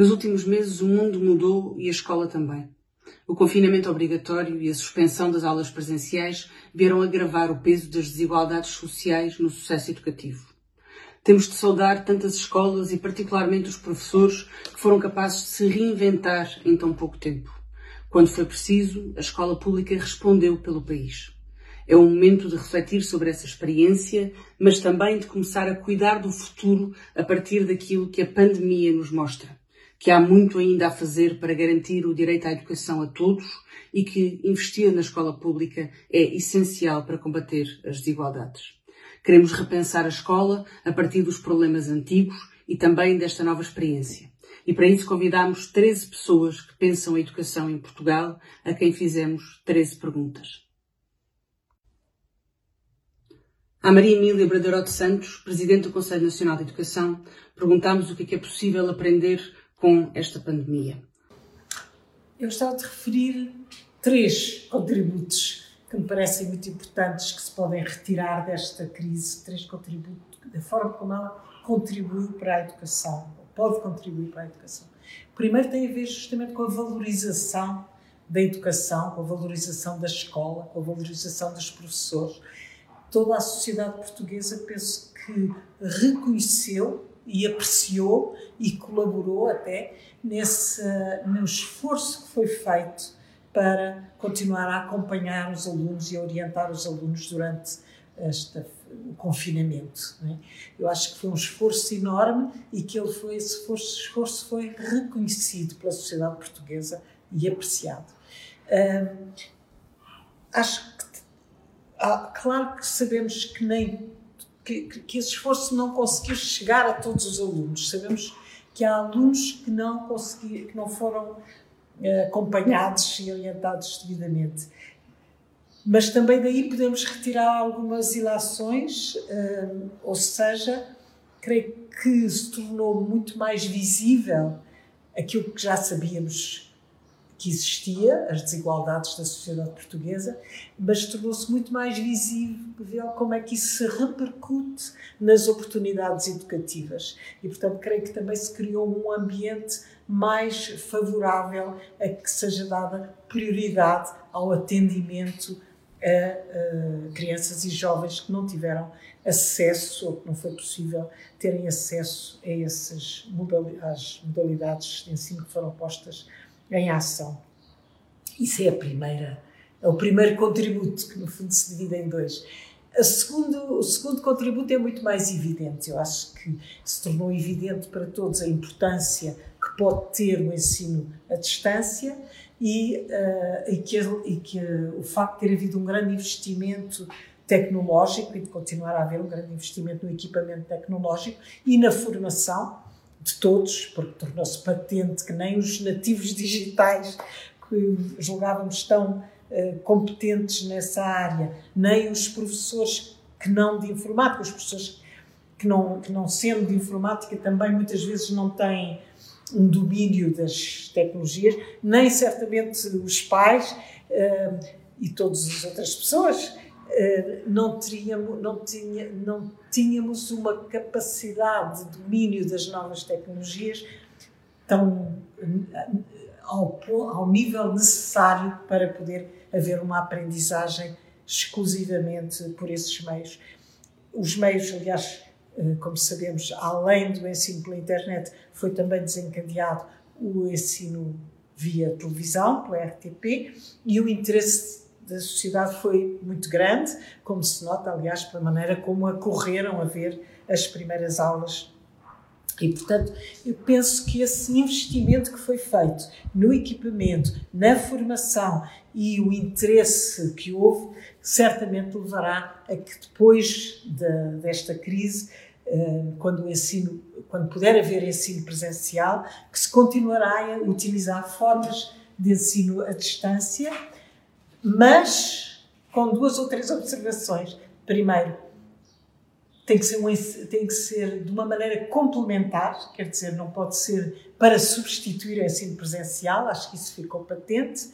Nos últimos meses, o mundo mudou e a escola também. O confinamento obrigatório e a suspensão das aulas presenciais vieram agravar o peso das desigualdades sociais no sucesso educativo. Temos de saudar tantas escolas e, particularmente, os professores que foram capazes de se reinventar em tão pouco tempo. Quando foi preciso, a escola pública respondeu pelo país. É o momento de refletir sobre essa experiência, mas também de começar a cuidar do futuro a partir daquilo que a pandemia nos mostra. Que há muito ainda a fazer para garantir o direito à educação a todos e que investir na escola pública é essencial para combater as desigualdades. Queremos repensar a escola a partir dos problemas antigos e também desta nova experiência. E para isso convidamos 13 pessoas que pensam a educação em Portugal, a quem fizemos 13 perguntas. À Maria Emília Braderote Santos, Presidente do Conselho Nacional de Educação, perguntámos o que é, que é possível aprender com esta pandemia. Eu gostava de referir três contributos que me parecem muito importantes que se podem retirar desta crise, três contributos, da forma como ela contribuiu para a educação, pode contribuir para a educação. O primeiro tem a ver justamente com a valorização da educação, com a valorização da escola, com a valorização dos professores toda a sociedade portuguesa penso que reconheceu e apreciou e colaborou até nesse no esforço que foi feito para continuar a acompanhar os alunos e a orientar os alunos durante este, confinamento. É? Eu acho que foi um esforço enorme e que ele foi, esse esforço, esforço foi reconhecido pela sociedade portuguesa e apreciado. Acho que ah, claro que sabemos que nem que, que, esse esforço não conseguiu chegar a todos os alunos. Sabemos que há alunos que não conseguiram, que não foram uh, acompanhados e orientados devidamente. Mas também daí podemos retirar algumas ilações, uh, ou seja, creio que se tornou muito mais visível aquilo que já sabíamos que existia, as desigualdades da sociedade portuguesa, mas tornou-se muito mais visível como é que isso se repercute nas oportunidades educativas. E, portanto, creio que também se criou um ambiente mais favorável a que seja dada prioridade ao atendimento a, a crianças e jovens que não tiveram acesso ou que não foi possível terem acesso a essas modalidades, modalidades de ensino que foram postas em ação. Isso é a primeira, é o primeiro contributo, que no fundo se divide em dois. Segundo, o segundo contributo é muito mais evidente. Eu acho que se tornou evidente para todos a importância que pode ter o ensino à distância e, uh, e, que, e que o facto de ter havido um grande investimento tecnológico e de continuar a haver um grande investimento no equipamento tecnológico e na formação de todos, porque tornou-se patente que nem os nativos digitais que julgávamos tão uh, competentes nessa área, nem os professores que não de informática, os professores que não, que não sendo de informática também muitas vezes não têm um domínio das tecnologias, nem certamente os pais uh, e todas as outras pessoas não, teríamos, não, tinha, não tínhamos uma capacidade de domínio das novas tecnologias tão ao, ao nível necessário para poder haver uma aprendizagem exclusivamente por esses meios. Os meios, aliás, eh, como sabemos, além do ensino pela internet, foi também desencadeado o ensino via televisão, pela RTP, e o interesse da sociedade foi muito grande, como se nota, aliás, pela maneira como acorreram a ver as primeiras aulas. E, portanto, eu penso que esse investimento que foi feito no equipamento, na formação e o interesse que houve, certamente levará a que depois de, desta crise, eh, quando o ensino, quando puder haver ensino presencial, que se continuará a utilizar formas de ensino à distância mas com duas ou três observações. Primeiro, tem que, ser um, tem que ser de uma maneira complementar, quer dizer, não pode ser para substituir o ensino presencial, acho que isso ficou patente,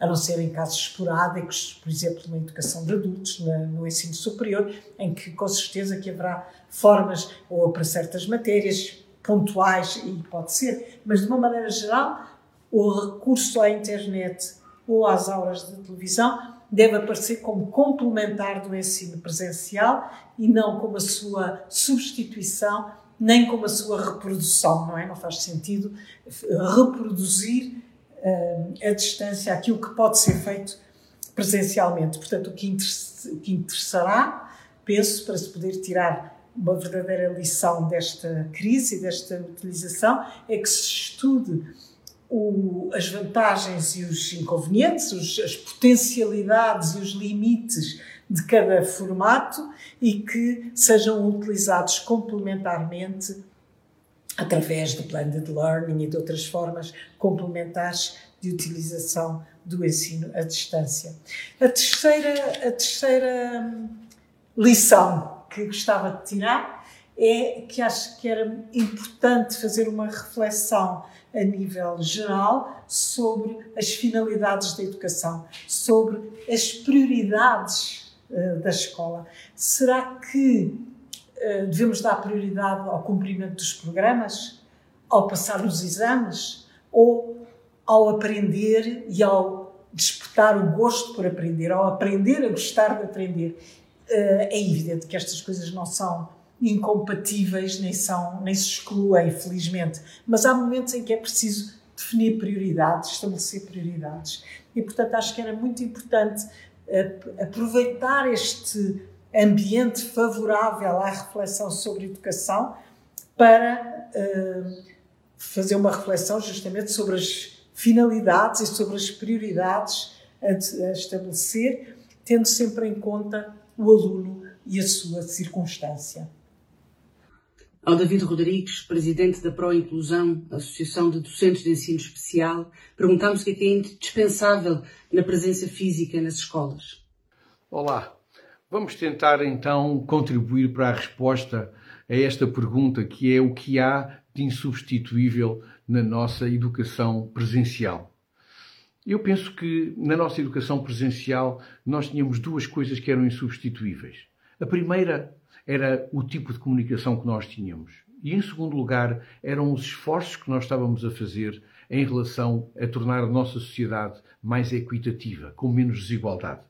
a não ser em casos esporádicos, por exemplo, na educação de adultos, no ensino superior, em que com certeza que haverá formas, ou para certas matérias, pontuais, e pode ser, mas de uma maneira geral, o recurso à internet ou às aulas de televisão deve aparecer como complementar do ensino presencial e não como a sua substituição, nem como a sua reprodução, não é? Não faz sentido reproduzir uh, a distância aquilo que pode ser feito presencialmente. Portanto, o que, o que interessará, penso, para se poder tirar uma verdadeira lição desta crise, desta utilização, é que se estude o, as vantagens e os inconvenientes, os, as potencialidades e os limites de cada formato e que sejam utilizados complementarmente através do blended learning e de outras formas complementares de utilização do ensino à distância. A terceira, a terceira lição que gostava de tirar é que acho que era importante fazer uma reflexão a nível geral sobre as finalidades da educação, sobre as prioridades uh, da escola. Será que uh, devemos dar prioridade ao cumprimento dos programas, ao passar os exames ou ao aprender e ao despertar o gosto por aprender, ao aprender a gostar de aprender? Uh, é evidente que estas coisas não são incompatíveis, nem, são, nem se excluem, felizmente. Mas há momentos em que é preciso definir prioridades, estabelecer prioridades. E, portanto, acho que era muito importante uh, aproveitar este ambiente favorável à reflexão sobre educação para uh, fazer uma reflexão justamente sobre as finalidades e sobre as prioridades a estabelecer, tendo sempre em conta o aluno e a sua circunstância. Ao David Rodrigues, presidente da Pro Inclusão, Associação de Docentes de Ensino Especial, perguntámos o que é, que é indispensável na presença física nas escolas. Olá, vamos tentar então contribuir para a resposta a esta pergunta que é o que há de insubstituível na nossa educação presencial. Eu penso que na nossa educação presencial nós tínhamos duas coisas que eram insubstituíveis. A primeira era o tipo de comunicação que nós tínhamos. E, em segundo lugar, eram os esforços que nós estávamos a fazer em relação a tornar a nossa sociedade mais equitativa, com menos desigualdade.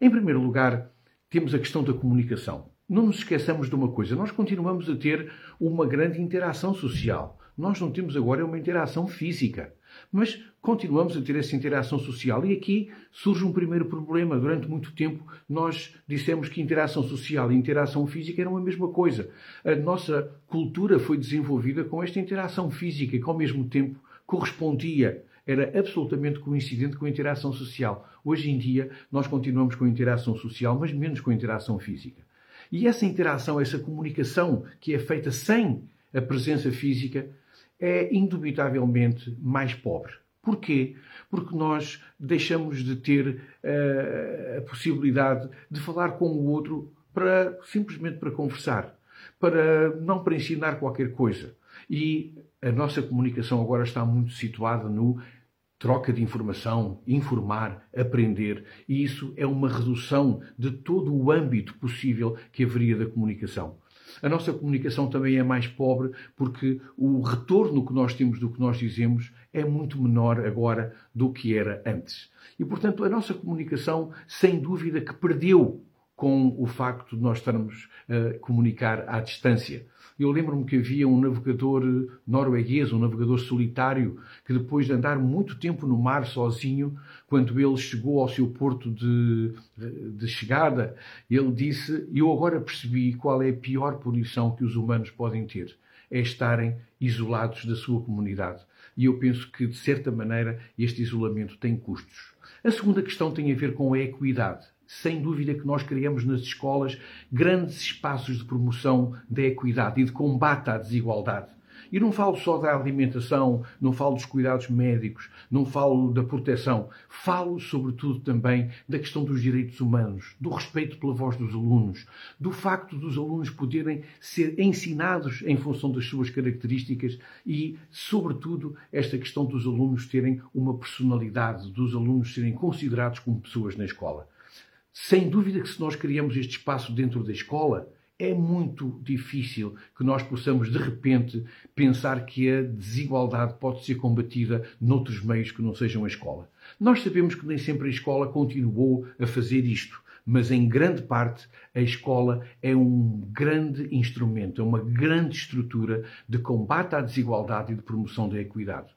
Em primeiro lugar, temos a questão da comunicação. Não nos esqueçamos de uma coisa: nós continuamos a ter uma grande interação social. Nós não temos agora uma interação física. Mas continuamos a ter essa interação social. E aqui surge um primeiro problema. Durante muito tempo nós dissemos que interação social e interação física eram a mesma coisa. A nossa cultura foi desenvolvida com esta interação física que ao mesmo tempo correspondia era absolutamente coincidente com a interação social. Hoje em dia, nós continuamos com a interação social, mas menos com a interação física. E essa interação, essa comunicação que é feita sem a presença física, é indubitavelmente mais pobre. Porquê? Porque nós deixamos de ter uh, a possibilidade de falar com o outro para simplesmente para conversar, para não para ensinar qualquer coisa. E a nossa comunicação agora está muito situada no troca de informação, informar, aprender, e isso é uma redução de todo o âmbito possível que haveria da comunicação. A nossa comunicação também é mais pobre porque o retorno que nós temos do que nós dizemos é muito menor agora do que era antes. E, portanto, a nossa comunicação, sem dúvida, que perdeu com o facto de nós estarmos a comunicar à distância. Eu lembro-me que havia um navegador norueguês, um navegador solitário, que depois de andar muito tempo no mar sozinho, quando ele chegou ao seu porto de, de chegada, ele disse: Eu agora percebi qual é a pior punição que os humanos podem ter. É estarem isolados da sua comunidade. E eu penso que, de certa maneira, este isolamento tem custos. A segunda questão tem a ver com a equidade sem dúvida que nós criamos nas escolas grandes espaços de promoção da equidade e de combate à desigualdade. E não falo só da alimentação, não falo dos cuidados médicos, não falo da proteção. Falo, sobretudo, também da questão dos direitos humanos, do respeito pela voz dos alunos, do facto dos alunos poderem ser ensinados em função das suas características e, sobretudo, esta questão dos alunos terem uma personalidade, dos alunos serem considerados como pessoas na escola. Sem dúvida que se nós criamos este espaço dentro da escola, é muito difícil que nós possamos, de repente, pensar que a desigualdade pode ser combatida noutros meios que não sejam a escola. Nós sabemos que nem sempre a escola continuou a fazer isto, mas em grande parte a escola é um grande instrumento, é uma grande estrutura de combate à desigualdade e de promoção da equidade.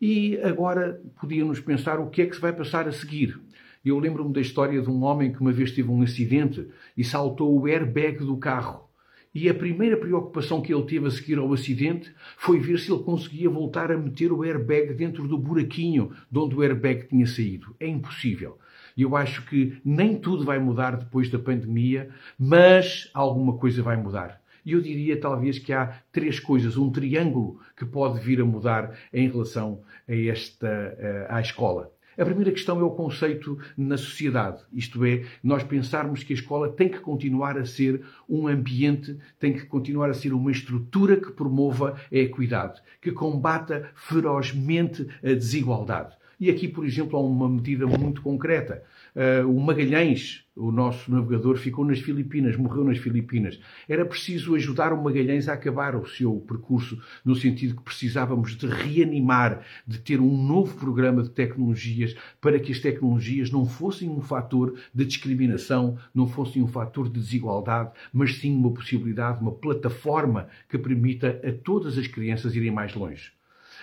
E agora podíamos pensar o que é que se vai passar a seguir. Eu lembro-me da história de um homem que uma vez teve um acidente e saltou o airbag do carro. E a primeira preocupação que ele teve a seguir ao acidente foi ver se ele conseguia voltar a meter o airbag dentro do buraquinho de onde o airbag tinha saído. É impossível. Eu acho que nem tudo vai mudar depois da pandemia, mas alguma coisa vai mudar. E eu diria talvez que há três coisas, um triângulo que pode vir a mudar em relação a esta, eh, à escola. A primeira questão é o conceito na sociedade, isto é, nós pensarmos que a escola tem que continuar a ser um ambiente, tem que continuar a ser uma estrutura que promova a equidade, que combata ferozmente a desigualdade. E aqui, por exemplo, há uma medida muito concreta. Uh, o Magalhães, o nosso navegador, ficou nas Filipinas, morreu nas Filipinas. Era preciso ajudar o Magalhães a acabar o seu percurso, no sentido que precisávamos de reanimar, de ter um novo programa de tecnologias para que as tecnologias não fossem um fator de discriminação, não fossem um fator de desigualdade, mas sim uma possibilidade, uma plataforma que permita a todas as crianças irem mais longe.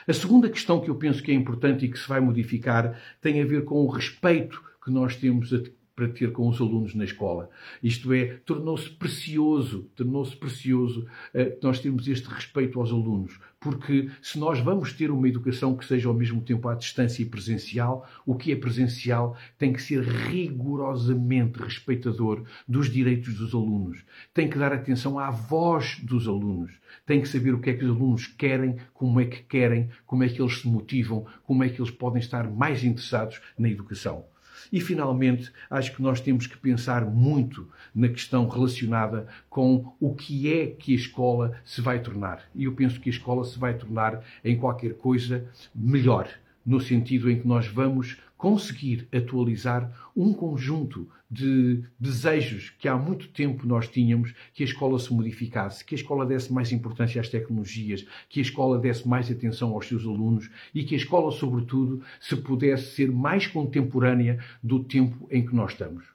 A segunda questão que eu penso que é importante e que se vai modificar tem a ver com o respeito que nós temos para ter com os alunos na escola. Isto é, tornou-se precioso, tornou-se precioso uh, nós termos este respeito aos alunos, porque se nós vamos ter uma educação que seja ao mesmo tempo à distância e presencial, o que é presencial tem que ser rigorosamente respeitador dos direitos dos alunos, tem que dar atenção à voz dos alunos, tem que saber o que é que os alunos querem, como é que querem, como é que eles se motivam, como é que eles podem estar mais interessados na educação. E, finalmente, acho que nós temos que pensar muito na questão relacionada com o que é que a escola se vai tornar. E eu penso que a escola se vai tornar em qualquer coisa melhor, no sentido em que nós vamos conseguir atualizar um conjunto de desejos que há muito tempo nós tínhamos que a escola se modificasse, que a escola desse mais importância às tecnologias, que a escola desse mais atenção aos seus alunos e que a escola, sobretudo, se pudesse ser mais contemporânea do tempo em que nós estamos.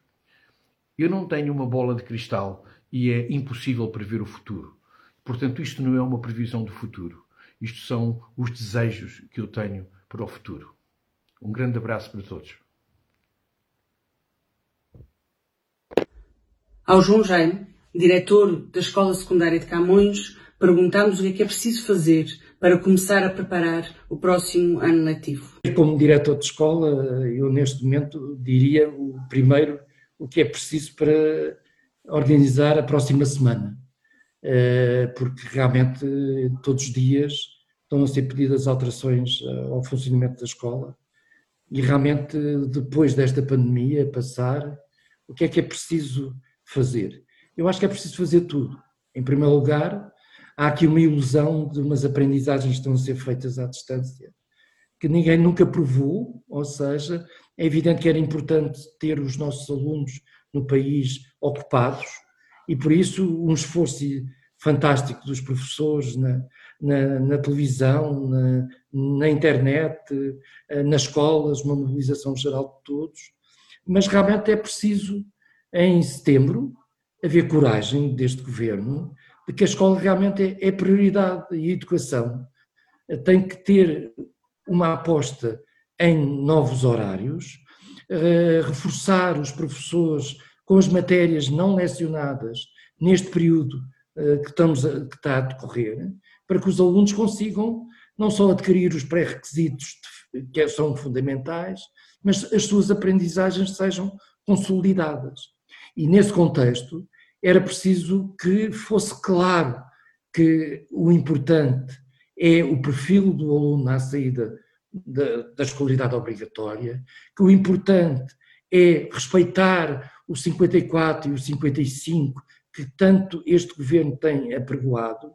Eu não tenho uma bola de cristal e é impossível prever o futuro. Portanto, isto não é uma previsão do futuro. Isto são os desejos que eu tenho para o futuro. Um grande abraço para todos. Ao João Jaime, diretor da Escola Secundária de Camões, perguntamos o que é que é preciso fazer para começar a preparar o próximo ano letivo. Como diretor de escola, eu neste momento diria o primeiro o que é preciso para organizar a próxima semana, eh, porque realmente todos os dias estão a ser pedidas alterações eh, ao funcionamento da escola e realmente, depois desta pandemia passar, o que é que é preciso fazer? Eu acho que é preciso fazer tudo. Em primeiro lugar, há aqui uma ilusão de umas aprendizagens que estão a ser feitas à distância, que ninguém nunca provou, ou seja, é evidente que era importante ter os nossos alunos no país ocupados, e por isso um esforço fantástico dos professores na, na, na televisão, na, na, internet, eh, nas escolas, uma mobilização geral de todos, mas realmente é preciso, em setembro, haver coragem deste governo de que a escola realmente é, é prioridade e a educação tem que ter uma aposta em novos horários, eh, reforçar os professores com as matérias não lecionadas neste período eh, que, estamos a, que está a decorrer, para que os alunos consigam não só adquirir os pré-requisitos que são fundamentais, mas as suas aprendizagens sejam consolidadas. E nesse contexto era preciso que fosse claro que o importante é o perfil do aluno na saída da, da escolaridade obrigatória, que o importante é respeitar o 54 e o 55 que tanto este governo tem apregoado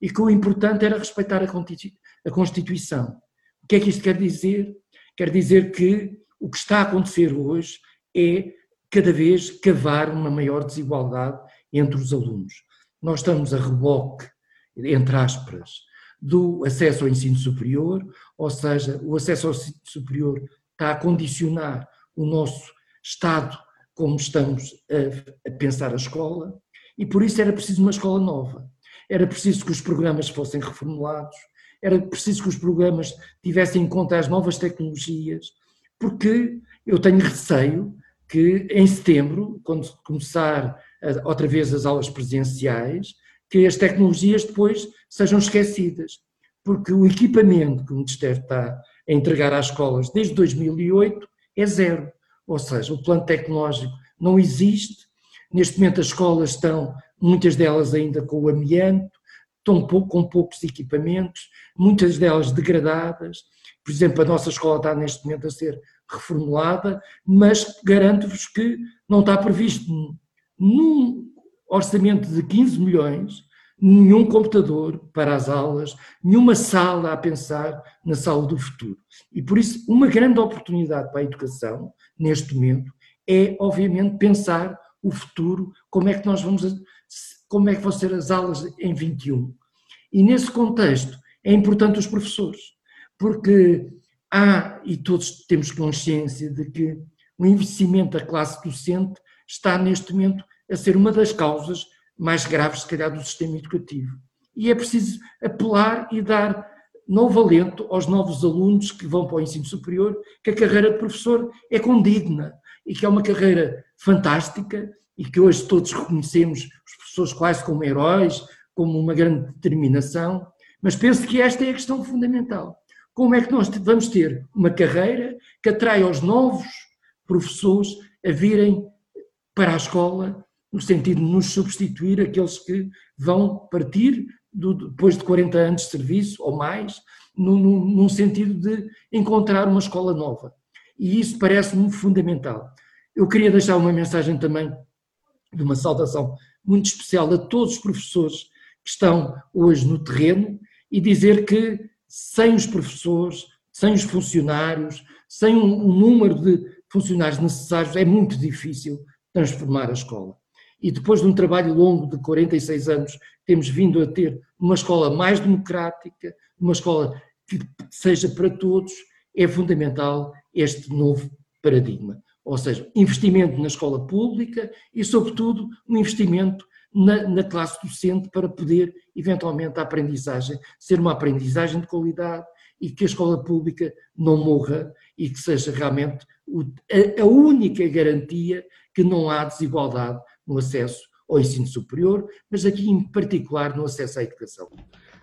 e que o importante era respeitar a Constituição. O que é que isto quer dizer? Quer dizer que o que está a acontecer hoje é cada vez cavar uma maior desigualdade entre os alunos. Nós estamos a reboque, entre aspas, do acesso ao ensino superior, ou seja, o acesso ao ensino superior está a condicionar o nosso estado como estamos a, a pensar a escola, e por isso era preciso uma escola nova. Era preciso que os programas fossem reformulados, era preciso que os programas tivessem em conta as novas tecnologias, porque eu tenho receio que em setembro, quando começar outra vez as aulas presenciais, que as tecnologias depois sejam esquecidas, porque o equipamento que o Ministério está a entregar às escolas desde 2008 é zero, ou seja, o plano tecnológico não existe, neste momento as escolas estão, muitas delas ainda com o amianto, estão com poucos equipamentos, muitas delas degradadas, por exemplo, a nossa escola está neste momento a ser reformulada, mas garanto-vos que não está previsto num orçamento de 15 milhões nenhum computador para as aulas, nenhuma sala a pensar na sala do futuro. E por isso, uma grande oportunidade para a educação, neste momento, é, obviamente, pensar o futuro, como é que nós vamos, como é que vão ser as aulas em 21. E nesse contexto, é importante os professores, porque há, e todos temos consciência de que o investimento da classe docente está neste momento a ser uma das causas mais graves, se calhar, do sistema educativo. E é preciso apelar e dar novo alento aos novos alunos que vão para o ensino superior, que a carreira de professor é condigna e que é uma carreira fantástica e que hoje todos reconhecemos os professores quase como heróis, como uma grande determinação, mas penso que esta é a questão fundamental. Como é que nós vamos ter uma carreira que atrai aos novos professores a virem para a escola, no sentido de nos substituir aqueles que vão partir do, depois de 40 anos de serviço ou mais, num, num sentido de encontrar uma escola nova. E isso parece-me fundamental. Eu queria deixar uma mensagem também de uma saudação muito especial a todos os professores que estão hoje no terreno e dizer que sem os professores, sem os funcionários, sem um, um número de funcionários necessários, é muito difícil transformar a escola. E depois de um trabalho longo de 46 anos, temos vindo a ter uma escola mais democrática, uma escola que seja para todos, é fundamental este novo paradigma. Ou seja, investimento na escola pública e, sobretudo, um investimento na, na, classe docente para poder, eventualmente, a aprendizagem ser uma aprendizagem de qualidade e que a escola pública não morra e que seja realmente a, única garantia que não há desigualdade no acesso ao ensino superior, mas aqui em particular no acesso à educação.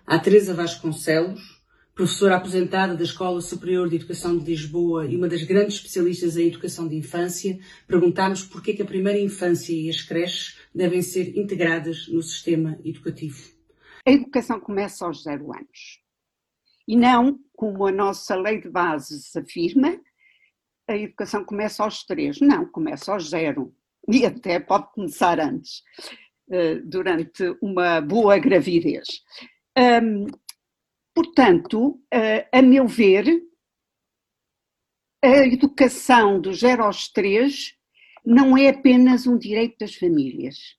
A Teresa Vasconcelos, professora aposentada da Escola Superior de Educação de Lisboa e uma das grandes especialistas em educação de infância, perguntámos por que a primeira infância e as creches devem ser integradas no sistema educativo. A educação começa aos zero anos. E não, como a nossa lei de bases afirma, a educação começa aos três. Não, começa aos zero. E até pode começar antes, eh, durante uma boa gravidez. Portanto, eh, a meu ver, a educação do zero aos três não é apenas um direito das famílias,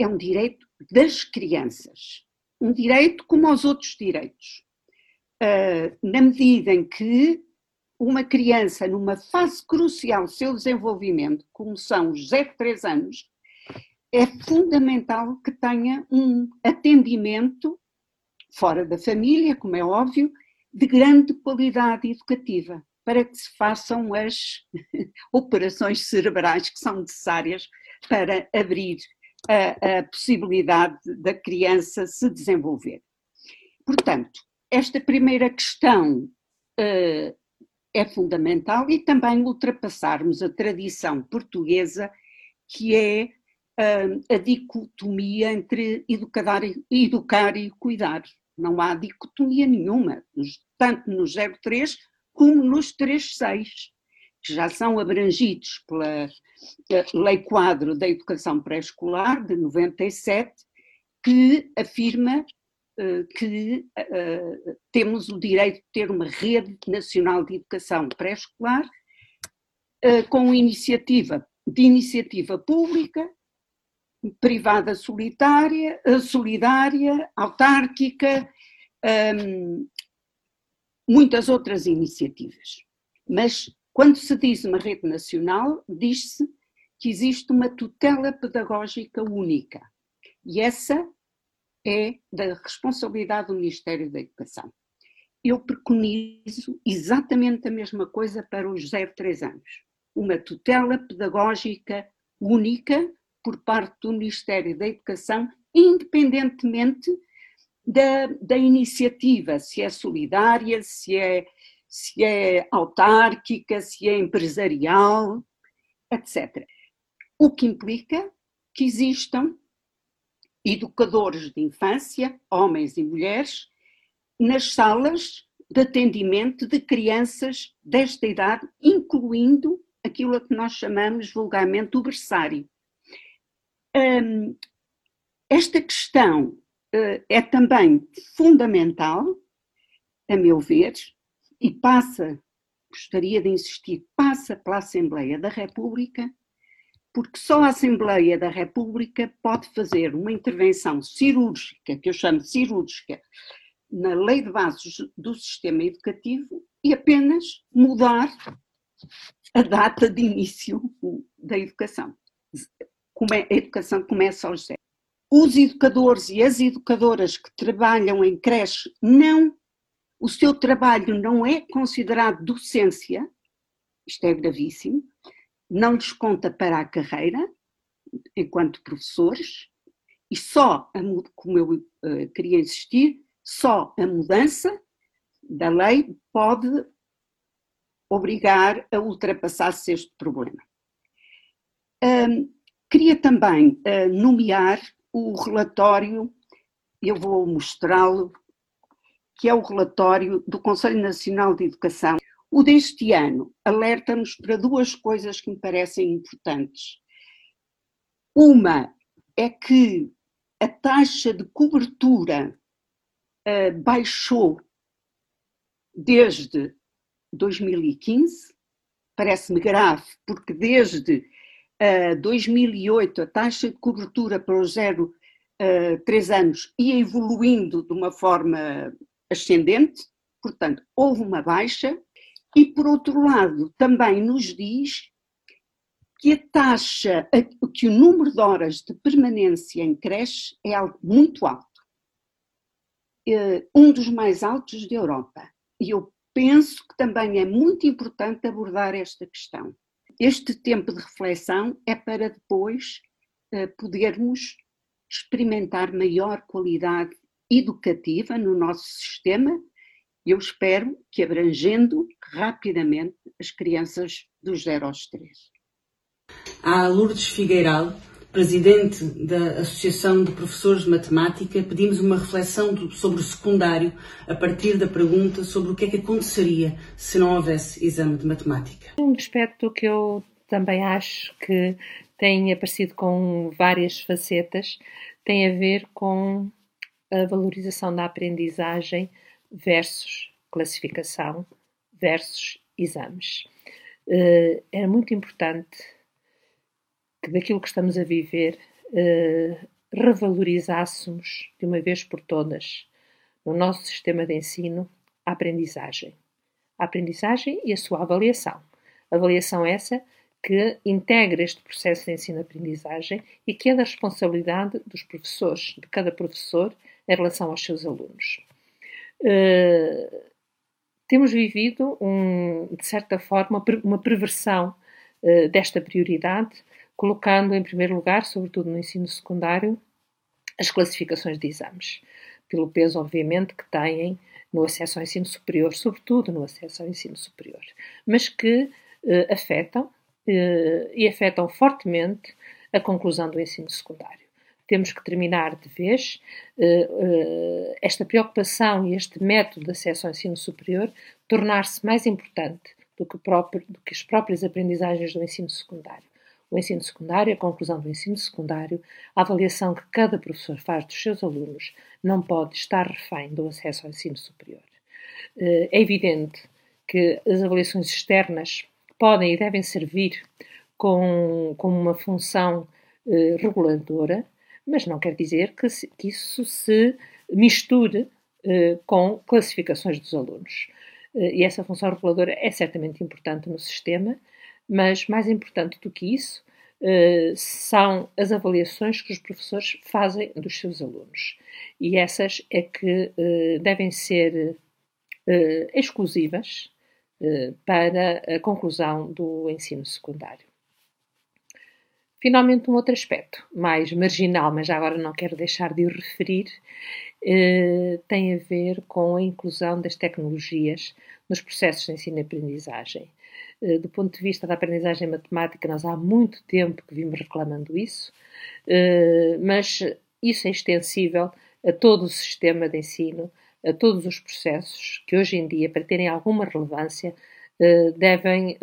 é um direito das crianças. Um direito como aos outros direitos. Uh, na medida em que uma criança numa fase crucial do seu desenvolvimento, como são os 0 3 anos, é fundamental que tenha um atendimento fora da família, como é óbvio, de grande qualidade educativa, para que se façam as operações cerebrais que são necessárias para abrir a, a possibilidade da criança se desenvolver. Portanto, esta primeira questão uh, é fundamental e também ultrapassarmos a tradição portuguesa que é uh, a dicotomia entre educar, educar e cuidar. Não há dicotomia nenhuma, tanto no 03 como nos 36, que já são abrangidos pela Lei Quadro da Educação Pré-Escolar de 97, que afirma eh, que uh, temos o direito de ter uma rede nacional de educação pré-escolar com iniciativa de iniciativa pública privada solitária, solidária, autárquica, um, muitas outras iniciativas. Mas quando se diz uma rede nacional, diz-se que existe uma tutela pedagógica única. E essa é da responsabilidade do Ministério da Educação. Eu preconizo exatamente a mesma coisa para os 0 3 anos. Uma tutela pedagógica única por parte do Ministério da Educação, independentemente da, da iniciativa, se é solidária, se é, se é autárquica, se é empresarial, etc. O que implica que existam educadores de infância, homens e mulheres, nas salas de atendimento de crianças desta idade, incluindo aquilo a que nós chamamos vulgarmente o berçário. Um, esta questão uh, é também fundamental, a meu ver, e passa, gostaria de insistir, passa pela Assembleia da República, porque só a Assembleia da República pode fazer uma intervenção cirúrgica, que eu chamo cirúrgica, na lei de bases do sistema educativo e apenas mudar a data de início da educação. A educação começa aos zero. Os educadores e as educadoras que trabalham em creche não, o seu trabalho não é considerado docência, isto é gravíssimo, não lhes conta para a carreira, enquanto professores, e só, como eu uh, queria insistir, só a mudança da lei pode obrigar a ultrapassar-se este problema. Um, queria também uh, nomear o relatório, eu vou mostrá-lo, que é o relatório do Conselho Nacional de Educação o deste ano alerta-nos para duas coisas que me parecem importantes. Uma é que a taxa de cobertura uh, baixou desde 2015, parece-me grave, porque desde uh, eh, 2008 a taxa de cobertura para os 0 uh, 3 anos ia evoluindo de uma forma ascendente, portanto, houve uma baixa, e, por outro lado, também nos diz que a taxa, que o número de horas de permanência em creche é algo muito alto. Eh, um dos mais altos da Europa. E eu penso que também é muito importante abordar esta questão. Este tempo de reflexão é para depois eh, podermos experimentar maior qualidade educativa no nosso sistema eu espero que abrangendo rapidamente as crianças dos 0 aos 3. A Lourdes Figueiral, presidente da Associação de Professores de Matemática, pedimos uma reflexão sobre o secundário a partir da pergunta sobre o que é que aconteceria se não houvesse exame de matemática. Um aspecto que eu também acho que tem aparecido com várias facetas tem a ver com a valorização da aprendizagem versus classificação versus exames. Uh, é muito importante que daquilo que estamos a viver uh, revalorizássemos de uma vez por todas no nosso sistema de ensino a aprendizagem. A aprendizagem e a sua avaliação. Avaliação essa que integra este processo de ensino-aprendizagem e que é da responsabilidade dos professores, de cada professor, em relação aos seus alunos. Uh, temos vivido, um, de certa forma, uma perversão uh, desta prioridade, colocando em primeiro lugar, sobretudo no ensino secundário, as classificações de exames, pelo peso, obviamente, que têm no acesso ao ensino superior, sobretudo no acesso ao ensino superior, mas que uh, afetam e afetam fortemente a conclusão do ensino secundário temos que terminar de vez uh, uh, esta preocupação e este método de acesso ao ensino superior tornar-se mais importante do que, próprio, do que as próprias aprendizagens do ensino secundário. O ensino secundário, a conclusão do ensino secundário, a avaliação que cada professor faz dos seus alunos não pode estar refém do acesso ao ensino superior. Uh, é evidente que as avaliações externas podem e devem servir com, com uma função reguladora, mas não quer dizer que, que isso se misture com classificações dos alunos. e essa função reguladora é certamente importante no sistema, mas mais importante do que isso uh, são as avaliações que os professores fazem dos seus alunos. E essas é que uh, devem ser exclusivas para a conclusão do ensino secundário. Finalmente, um outro aspecto, mais marginal, mas agora não quero deixar de o referir, tem a ver com a inclusão das tecnologias nos processos de ensino e aprendizagem. Eh, do ponto de vista da aprendizagem matemática, nós há muito tempo que vimos reclamando isso, eh, mas isso é extensível a todo o sistema de ensino, a todos os processos que hoje em dia, para terem alguma relevância, eh, devem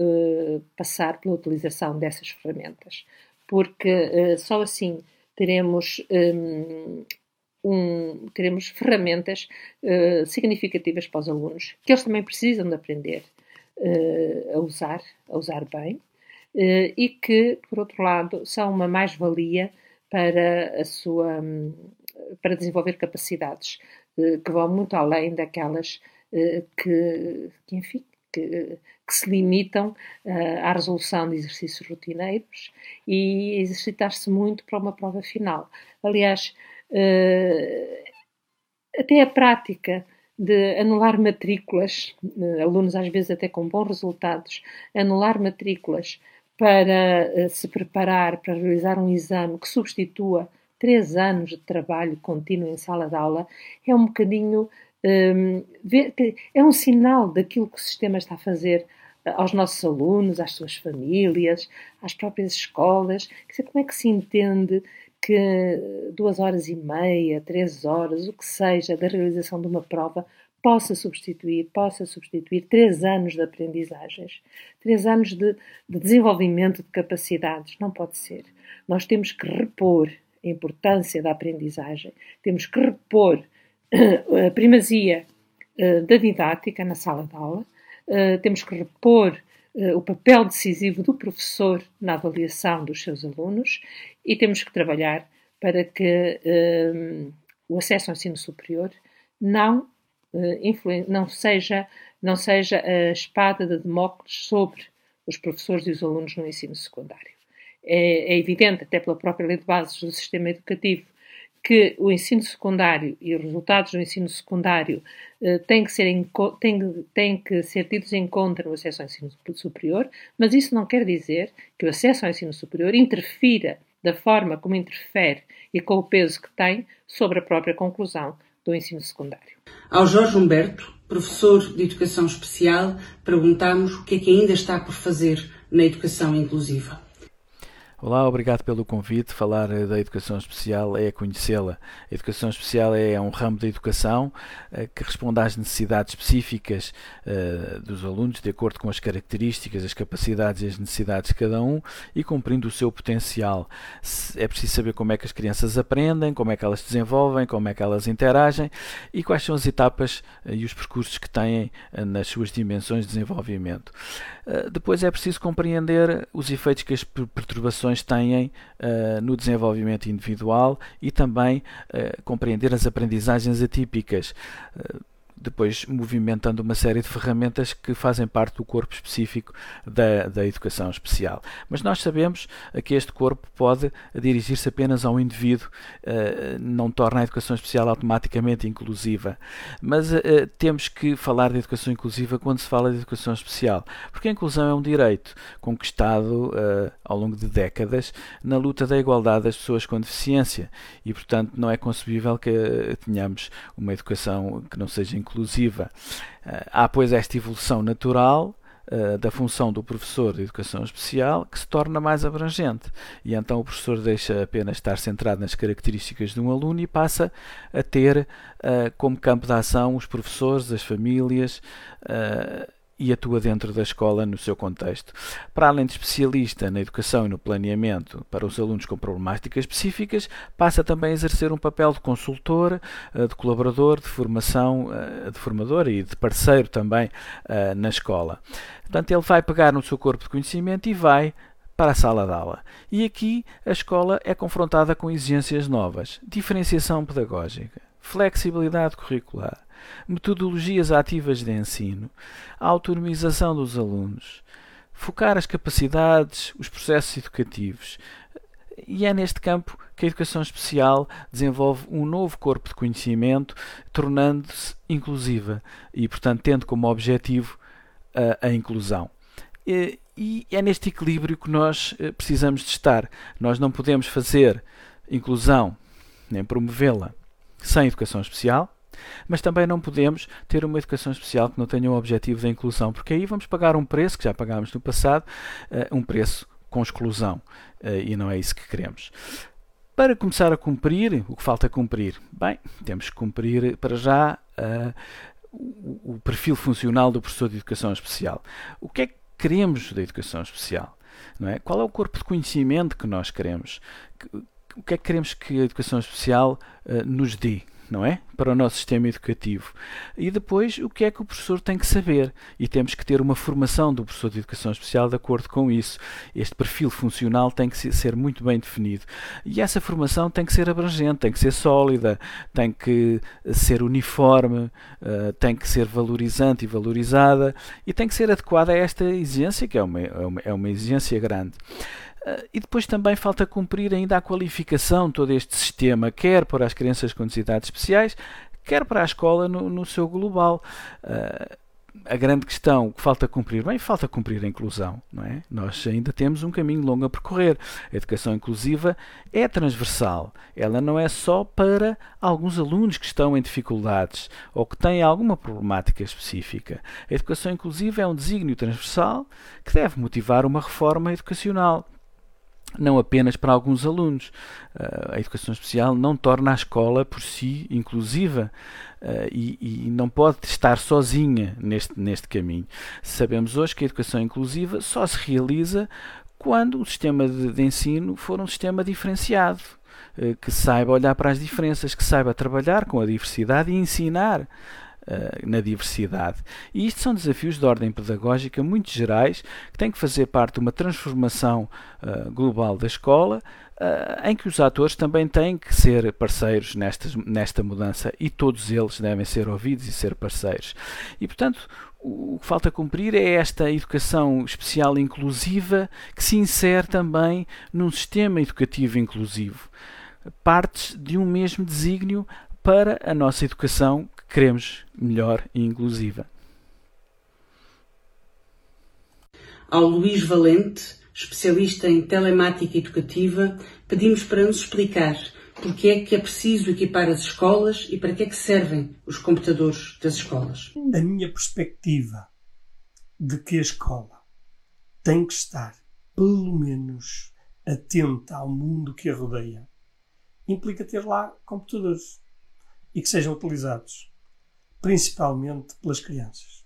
passar pela utilização dessas ferramentas, porque só assim teremos um, teremos ferramentas uh, significativas para os alunos, que eles também precisam de aprender uh, a usar, a usar bem, uh, e que, por outro lado, são uma mais-valia para a sua para desenvolver capacidades que vão muito além daquelas que, que, enfim, que, que, se limitam à resolução de exercícios rotineiros e exercitar-se muito para uma prova final. Aliás, até a prática de anular matrículas, eh, alunos às vezes até com bons resultados, anular matrículas para se preparar para realizar um exame que substitua três anos de trabalho contínuo em sala de aula, é um bocadinho. Um, é um sinal daquilo que o sistema está a fazer eh, aos nossos alunos, às suas famílias, às próprias escolas. Quer dizer, como é que se entende que duas horas e meia, três horas, o que seja, da realização de uma prova possa substituir, possa substituir três anos de aprendizagens, três anos de, de desenvolvimento de capacidades. Não pode ser. Nós temos que repor a importância da aprendizagem, temos que repor a primazia eh, da didática na sala de aula, eh, temos que repor eh, o papel decisivo do professor na avaliação dos seus alunos e temos que trabalhar para que o acesso ao ensino superior não, não, seja, não seja a espada de Demócrates sobre os professores e os alunos no ensino secundário. É, é evidente, até pela própria lei de bases do sistema educativo, que o ensino secundário e os resultados do ensino secundário uh, têm, que ser têm, têm que ser tidos em conta no acesso ao ensino superior, mas isso não quer dizer que o acesso ao ensino superior interfira da forma como interfere e com o peso que tem sobre a própria conclusão do ensino secundário. Ao Jorge Humberto, professor de Educação Especial, perguntamos o que é que ainda está por fazer na educação inclusiva. Olá, obrigado pelo convite. Falar eh, da educação especial é conhecê-la. A educação especial é um ramo da educação eh, que responde às necessidades específicas uh, dos alunos, de acordo com as características, as capacidades e as necessidades de cada um e cumprindo o seu potencial. É preciso saber como é que as crianças aprendem, como é que elas se desenvolvem, como é que elas interagem e quais são as etapas e os percursos que têm nas suas dimensões de desenvolvimento. depois é preciso compreender os efeitos que as perturbações têm uh, no desenvolvimento individual e também uh, compreender as aprendizagens atípicas. Uh, depois movimentando uma série de ferramentas que fazem parte do corpo específico da, da educação especial. Mas nós sabemos que este corpo pode dirigir-se apenas a um indivíduo, uh, não torna a educação especial automaticamente inclusiva. Mas uh, temos que falar de educação inclusiva quando se fala de educação especial, porque a inclusão é um direito conquistado ao longo de décadas na luta da igualdade das pessoas com deficiência e, portanto, não é concebível que tenhamos uma educação que não seja inclusiva há, pois, esta evolução natural uh, da função do professor de educação especial que se torna mais abrangente. E então o professor deixa apenas estar centrado nas características de um aluno e passa a ter uh, como campo de ação os professores, as famílias. E atua dentro da escola no seu contexto. Para além de especialista na educação e no planeamento para os alunos com problemáticas específicas, passa também a exercer um papel de consultor, eh, de colaborador, de formação, eh, de formador e de parceiro também eh, na escola. Portanto, ele vai pegar no seu corpo de conhecimento e vai para a sala de aula. E aqui a escola é confrontada com exigências novas: diferenciação pedagógica, flexibilidade curricular, metodologias ativas de ensino, autonomização dos alunos, focar as capacidades, os processos educativos. E é neste campo que a educação especial desenvolve um novo corpo de conhecimento, tornando-se inclusiva e, portanto, tendo como objetivo a, a inclusão. E, e é neste equilíbrio que nós eh, precisamos de estar. Nós não podemos fazer inclusão nem promovê-la sem educação especial, mas também não podemos ter uma educação especial que não tenha o objetivo da inclusão, porque aí vamos pagar um preço, que já pagámos no passado, eh, um preço com exclusão, eh, e não é isso que queremos. Para começar a cumprir, o que falta cumprir? Bem, temos que cumprir para já o, o perfil funcional do professor de educação especial. O que é que queremos da educação especial? Não é? Qual é o corpo de conhecimento que nós queremos? O que é que queremos que a educação especial uh, nos dê? Não é? Para o nosso sistema educativo. E depois, o que é que o professor tem que saber? E temos que ter uma formação do professor de educação especial de acordo com isso. Este perfil funcional tem que ser muito bem definido. E essa formação tem que ser abrangente, tem que ser sólida, tem que ser uniforme, uh, tem que ser valorizante e valorizada e tem que ser adequada a esta exigência, que é uma, é uma, é uma exigência grande. Ah, e depois também falta cumprir ainda a qualificação todo este sistema, quer para as crianças com necessidades especiais, quer para a escola no, no seu global. Uh, a grande questão que falta cumprir, bem, falta cumprir a inclusão, não é? Nós ainda temos um caminho longo a percorrer. A educação inclusiva é transversal. Ela não é só para alguns alunos que estão em dificuldades ou que têm alguma problemática específica. A educação inclusiva é um desígnio transversal que deve motivar uma reforma educacional não apenas para alguns alunos. Uh, a educação especial não torna a escola por si inclusiva uh, e, e, não pode estar sozinha neste, neste caminho. Sabemos hoje que a educação inclusiva só se realiza quando o sistema de, de ensino for um sistema diferenciado, uh, que saiba olhar para as diferenças, que saiba trabalhar com a diversidade e ensinar Uh, na diversidade. E isto são desafios de ordem pedagógica muito gerais que têm que fazer parte de uma transformação uh, global da escola. Uh, em que os atores também têm que ser parceiros nesta, nesta mudança e todos eles devem ser ouvidos e ser parceiros. E, portanto, o que falta cumprir é esta educação especial inclusiva que se insere também num sistema educativo inclusivo. Partes de um mesmo desígnio para a nossa educação que queremos melhor e inclusiva. Ao Luís Valente, especialista em telemática educativa, pedimos para nos explicar porque é que é preciso equipar as escolas e para que é que servem os computadores das escolas. A minha perspectiva de que a escola tem que estar, pelo menos, atenta ao mundo que a rodeia, implica ter lá computadores e que sejam utilizados principalmente pelas crianças.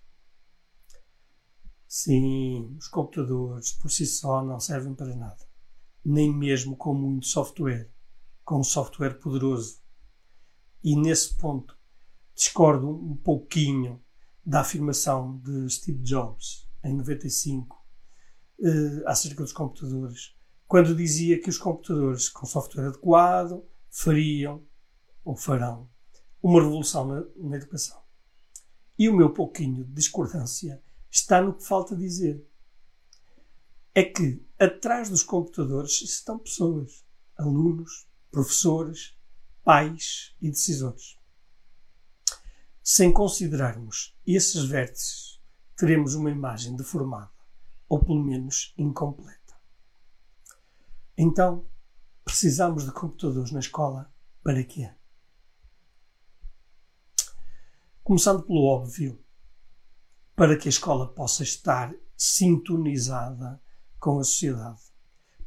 Sim, os computadores por si só não servem para nada, nem mesmo com muito software, com software poderoso. E nesse ponto discordo um pouquinho da afirmação de Steve Jobs em 95 eh, acerca dos computadores, quando dizia que os computadores com software adequado fariam ou farão uma revolução na, na educação. E o meu pouquinho de discordância está no que falta dizer. É que atrás dos computadores estão pessoas, alunos, professores, pais e decisores. Sem considerarmos esses vértices, teremos uma imagem deformada, ou pelo menos incompleta. Então, precisamos de computadores na escola para quê? Começando pelo óbvio, para que a escola possa estar sintonizada com a sociedade,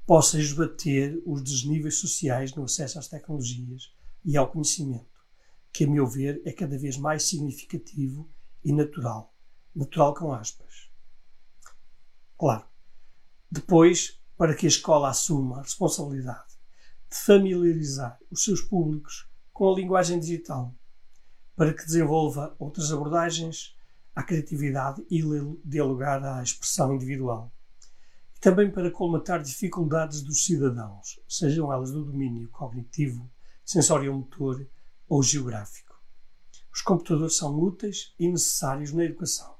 possa esbater os desníveis sociais no acesso às tecnologias e ao conhecimento, que, a meu ver, é cada vez mais significativo e natural. Natural com aspas. Claro. Depois, para que a escola assuma a responsabilidade de familiarizar os seus públicos com a linguagem digital para que desenvolva outras abordagens à criatividade e dê lugar à expressão individual. também para colmatar dificuldades dos cidadãos, sejam elas do domínio cognitivo, sensório-motor ou geográfico. Os computadores são úteis e necessários na educação,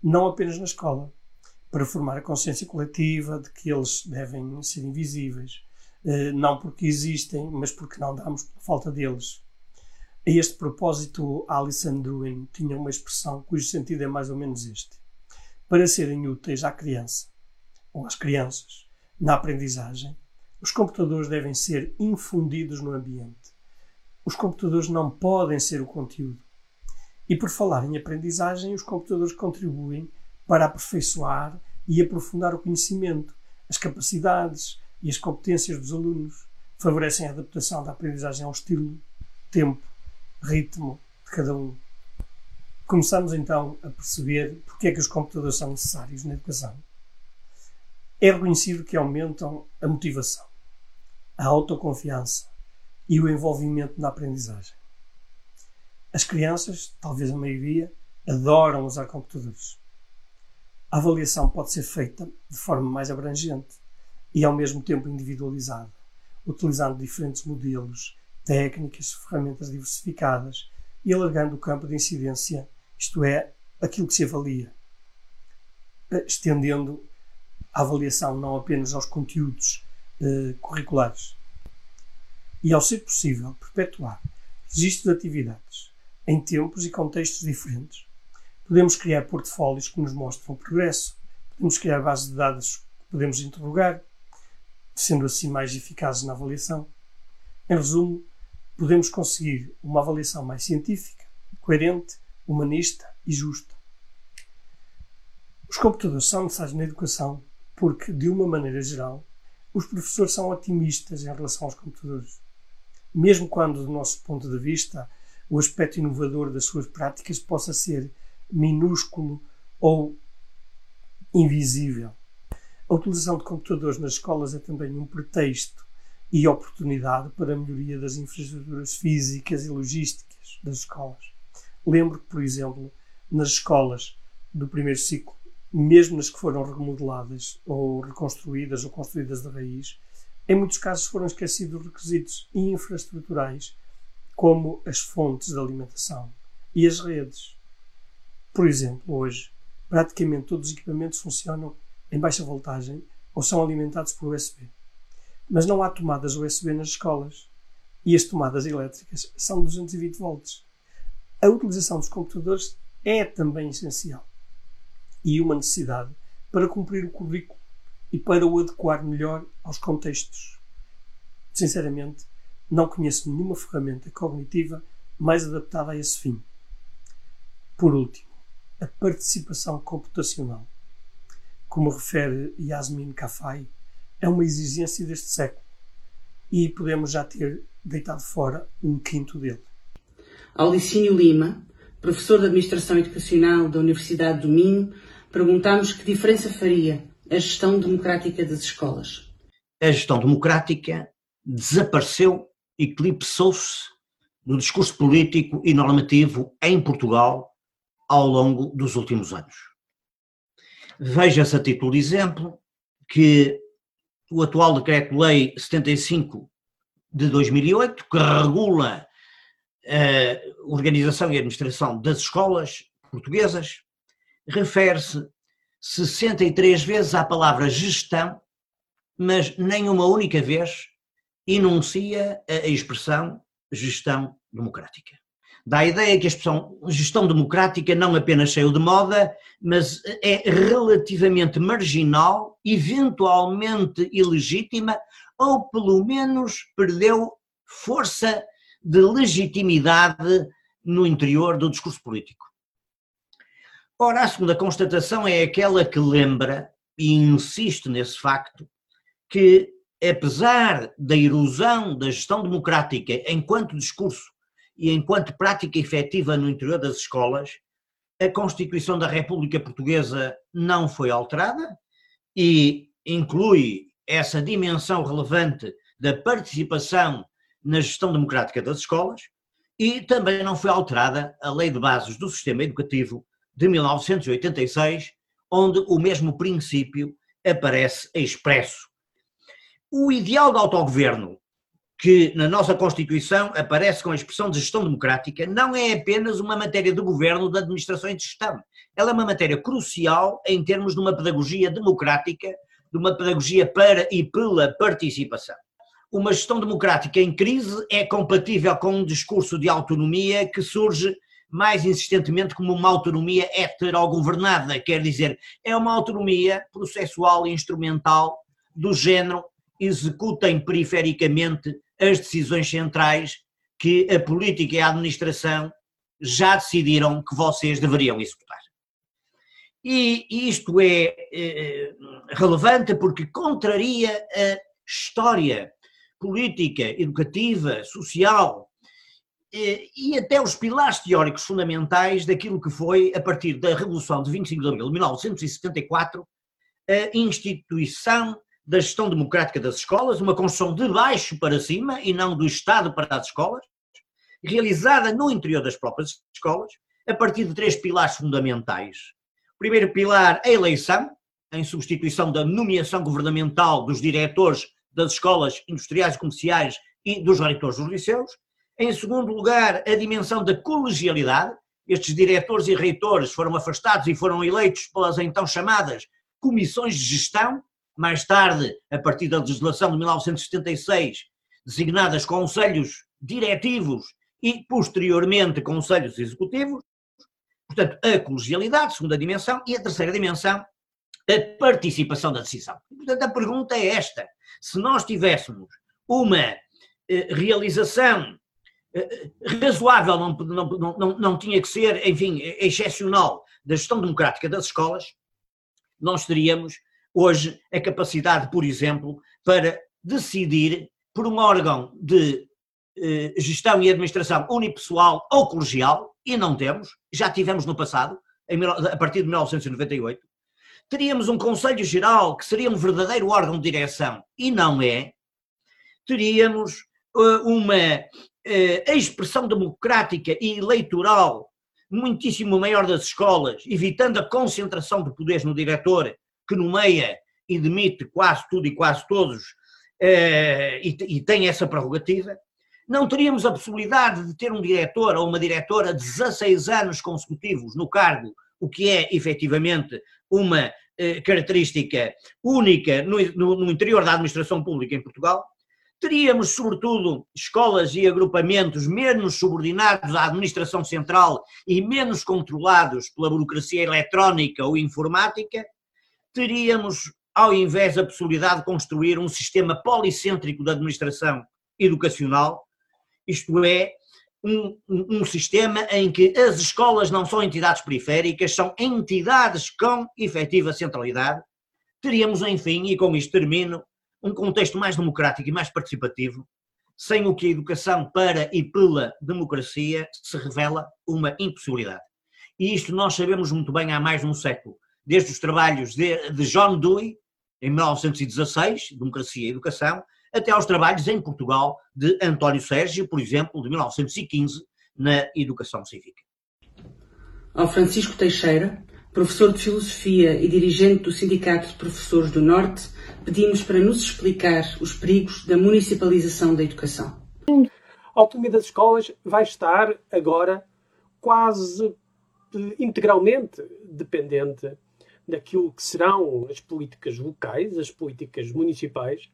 não apenas na escola, para formar a consciência coletiva de que eles devem ser invisíveis, eh, não porque existem, mas porque não damos por falta deles. A este propósito, Alison Druin tinha uma expressão cujo sentido é mais ou menos este. Para serem úteis à criança, ou às crianças, na aprendizagem, os computadores devem ser infundidos no ambiente. Os computadores não podem ser o conteúdo. E por falar em aprendizagem, os computadores contribuem para aperfeiçoar e aprofundar o conhecimento, as capacidades e as competências dos alunos, favorecem a adaptação da aprendizagem ao estilo, tempo ritmo de cada um. Começamos então a perceber porque é que os computadores são necessários na educação. É reconhecido que aumentam a motivação, a autoconfiança e o envolvimento na aprendizagem. As crianças, talvez a maioria, adoram usar computadores. A avaliação pode ser feita de forma mais abrangente e ao mesmo tempo individualizada, utilizando diferentes modelos técnicas, ferramentas diversificadas e alargando o campo de incidência, isto é, aquilo que se avalia, eh, estendendo a avaliação não apenas aos conteúdos eh, curriculares. E, ao ser possível, perpetuar registros de atividades em tempos e contextos diferentes, podemos criar portfólios que nos mostram o progresso, podemos criar bases de dados que podemos interrogar, sendo assim mais eficazes na avaliação. Em resumo, podemos conseguir uma avaliação mais científica, coerente, humanista e justa. Os computadores são necessários na educação porque, de uma maneira geral, os professores são otimistas em relação aos computadores. Mesmo quando, do nosso ponto de vista, o aspecto inovador das suas práticas possa ser minúsculo ou invisível. A utilização de computadores nas escolas é também um pretexto e oportunidade para a melhoria das infraestruturas físicas e logísticas das escolas. Lembro que, por exemplo, nas escolas do primeiro ciclo, mesmo nas que foram remodeladas ou reconstruídas ou construídas de raiz, em muitos casos foram esquecidos requisitos infraestruturais, como as fontes de alimentação e as redes. Por exemplo, hoje, praticamente todos os equipamentos funcionam em baixa voltagem ou são alimentados por USB. Mas não há tomadas USB nas escolas. E as tomadas elétricas são 220 volts. A utilização dos computadores é também essencial e uma necessidade para cumprir o currículo e para o adequar melhor aos contextos. Sinceramente, não conheço nenhuma ferramenta cognitiva mais adaptada a esse fim. Por último, a participação computacional. Como refere Yasmin Kafai, é uma exigência deste século e podemos já ter deitado fora um quinto dele. Aulicínio Lima, professor de Administração Educacional da Universidade do Minho, perguntamos que diferença faria a gestão democrática das escolas. A gestão democrática desapareceu, eclipsou-se no discurso político e normativo em Portugal ao longo dos últimos anos. Veja-se a título de exemplo que o atual Decreto-Lei 75 de 2008, que regula a organização e administração das escolas portuguesas, refere-se 63 vezes à palavra gestão, mas nem uma única vez enuncia a expressão gestão democrática dá a ideia que a expressão gestão democrática não apenas saiu de moda, mas é relativamente marginal, eventualmente ilegítima, ou pelo menos perdeu força de legitimidade no interior do discurso político. Ora, a segunda constatação é aquela que lembra, e insiste nesse facto, que apesar da erosão da gestão democrática enquanto discurso e enquanto prática efetiva no interior das escolas, a Constituição da República Portuguesa não foi alterada e inclui essa dimensão relevante da participação na gestão democrática das escolas e também não foi alterada a Lei de Bases do Sistema Educativo de 1986, onde o mesmo princípio aparece expresso. O ideal de autogoverno, que na nossa Constituição aparece com a expressão de gestão democrática, não é apenas uma matéria de governo, de administração e de gestão. Ela é uma matéria crucial em termos de uma pedagogia democrática, de uma pedagogia para e pela participação. Uma gestão democrática em crise é compatível com um discurso de autonomia que surge mais insistentemente como uma autonomia heterogovernada, quer dizer, é uma autonomia processual e instrumental do género executem perifericamente as decisões centrais que a política e a administração já decidiram que vocês deveriam executar. E isto é eh, relevante porque contraria a história política, educativa, social eh, e até os pilares teóricos fundamentais daquilo que foi, a partir da Revolução de 25 de abril de 1974, a instituição da gestão democrática das escolas, uma construção de baixo para cima e não do Estado para as escolas, realizada no interior das próprias escolas, a partir de três pilares fundamentais. O primeiro pilar, a eleição, em substituição da nomeação governamental dos diretores das escolas industriais e comerciais e dos reitores dos liceus. Em segundo lugar, a dimensão da colegialidade. Estes diretores e reitores foram afastados e foram eleitos pelas então chamadas comissões de gestão, mais tarde, a partir da legislação de 1976, designadas conselhos diretivos e, posteriormente, conselhos executivos. Portanto, a colegialidade, segunda dimensão, e a terceira dimensão, a participação da decisão. Portanto, a pergunta é esta: se nós tivéssemos uma eh, realização eh, razoável, não, não, não, não tinha que ser, enfim, excepcional, da gestão democrática das escolas, nós teríamos hoje a capacidade, por exemplo, para decidir por um órgão de eh, gestão e administração unipessoal ou colegial, e não temos, já tivemos no passado, a partir de 1998, teríamos um Conselho Geral que seria um verdadeiro órgão de direção, e não é, teríamos uh, uma uh, expressão democrática e eleitoral muitíssimo maior das escolas, evitando a concentração de poderes no diretor, que nomeia e demite quase tudo e quase todos, uh, e, tem essa prerrogativa, não teríamos a possibilidade de ter um diretor ou uma diretora 16 anos consecutivos no cargo, o que é efetivamente uma eh, característica única no interior da administração pública em Portugal, teríamos, sobretudo, escolas e agrupamentos menos subordinados à administração central e menos controlados pela burocracia eletrónica ou informática, teríamos, ao invés, a possibilidade de construir um sistema policêntrico de administração educacional, isto é, um, um, sistema em que as escolas não são entidades periféricas, são entidades com efetiva centralidade, teríamos, enfim, e com isto termino, um contexto mais democrático e mais participativo, sem o que a educação para e pela democracia se revela uma impossibilidade. E isto nós sabemos muito bem há mais de um século, desde os trabalhos de, de John Dewey, em 1916, Democracia e Educação, até aos trabalhos em Portugal de António Sérgio, por exemplo, de 1915, na Educação Cívica. Ao Francisco Teixeira, professor de Filosofia e dirigente do Sindicato de Professores do Norte, pedimos para nos explicar os perigos da municipalização da educação. A autonomia das escolas vai estar agora quase integralmente dependente daquilo que serão as políticas locais, as políticas municipais,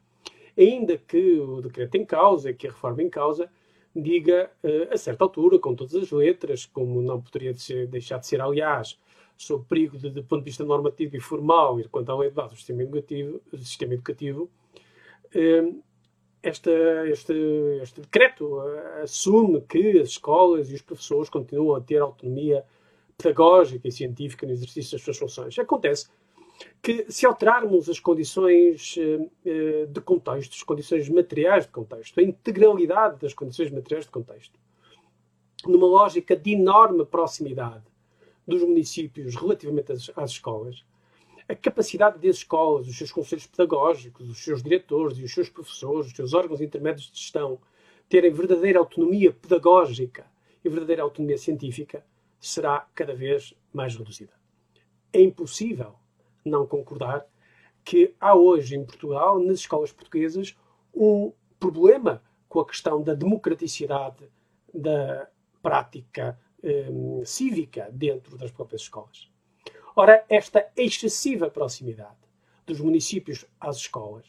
ainda que o decreto em causa, que a reforma em causa, diga uh, a certa altura, com todas as letras, como não poderia deixar de ser, aliás, sob perigo de, de ponto de vista normativo e formal, e quanto à lei de base do sistema educativo, sistema educativo uh, esta, este, este decreto uh, assume que as escolas e os professores continuam a ter autonomia pedagógica e científica no exercício das suas funções. Acontece que se alterarmos as condições eh, eh, de contexto, as condições materiais de contexto, a integralidade das condições materiais de contexto, numa lógica de enorme proximidade dos municípios relativamente às, às escolas, a capacidade das escolas, os seus conselhos pedagógicos, os seus diretores e os seus professores, os seus órgãos intermédios de gestão, terem verdadeira autonomia pedagógica e verdadeira autonomia científica, será cada vez mais reduzida. É impossível não concordar que há hoje em Portugal, nas escolas portuguesas, um problema com a questão da democraticidade da prática um, cívica dentro das próprias escolas. Ora, esta excessiva proximidade dos municípios às escolas,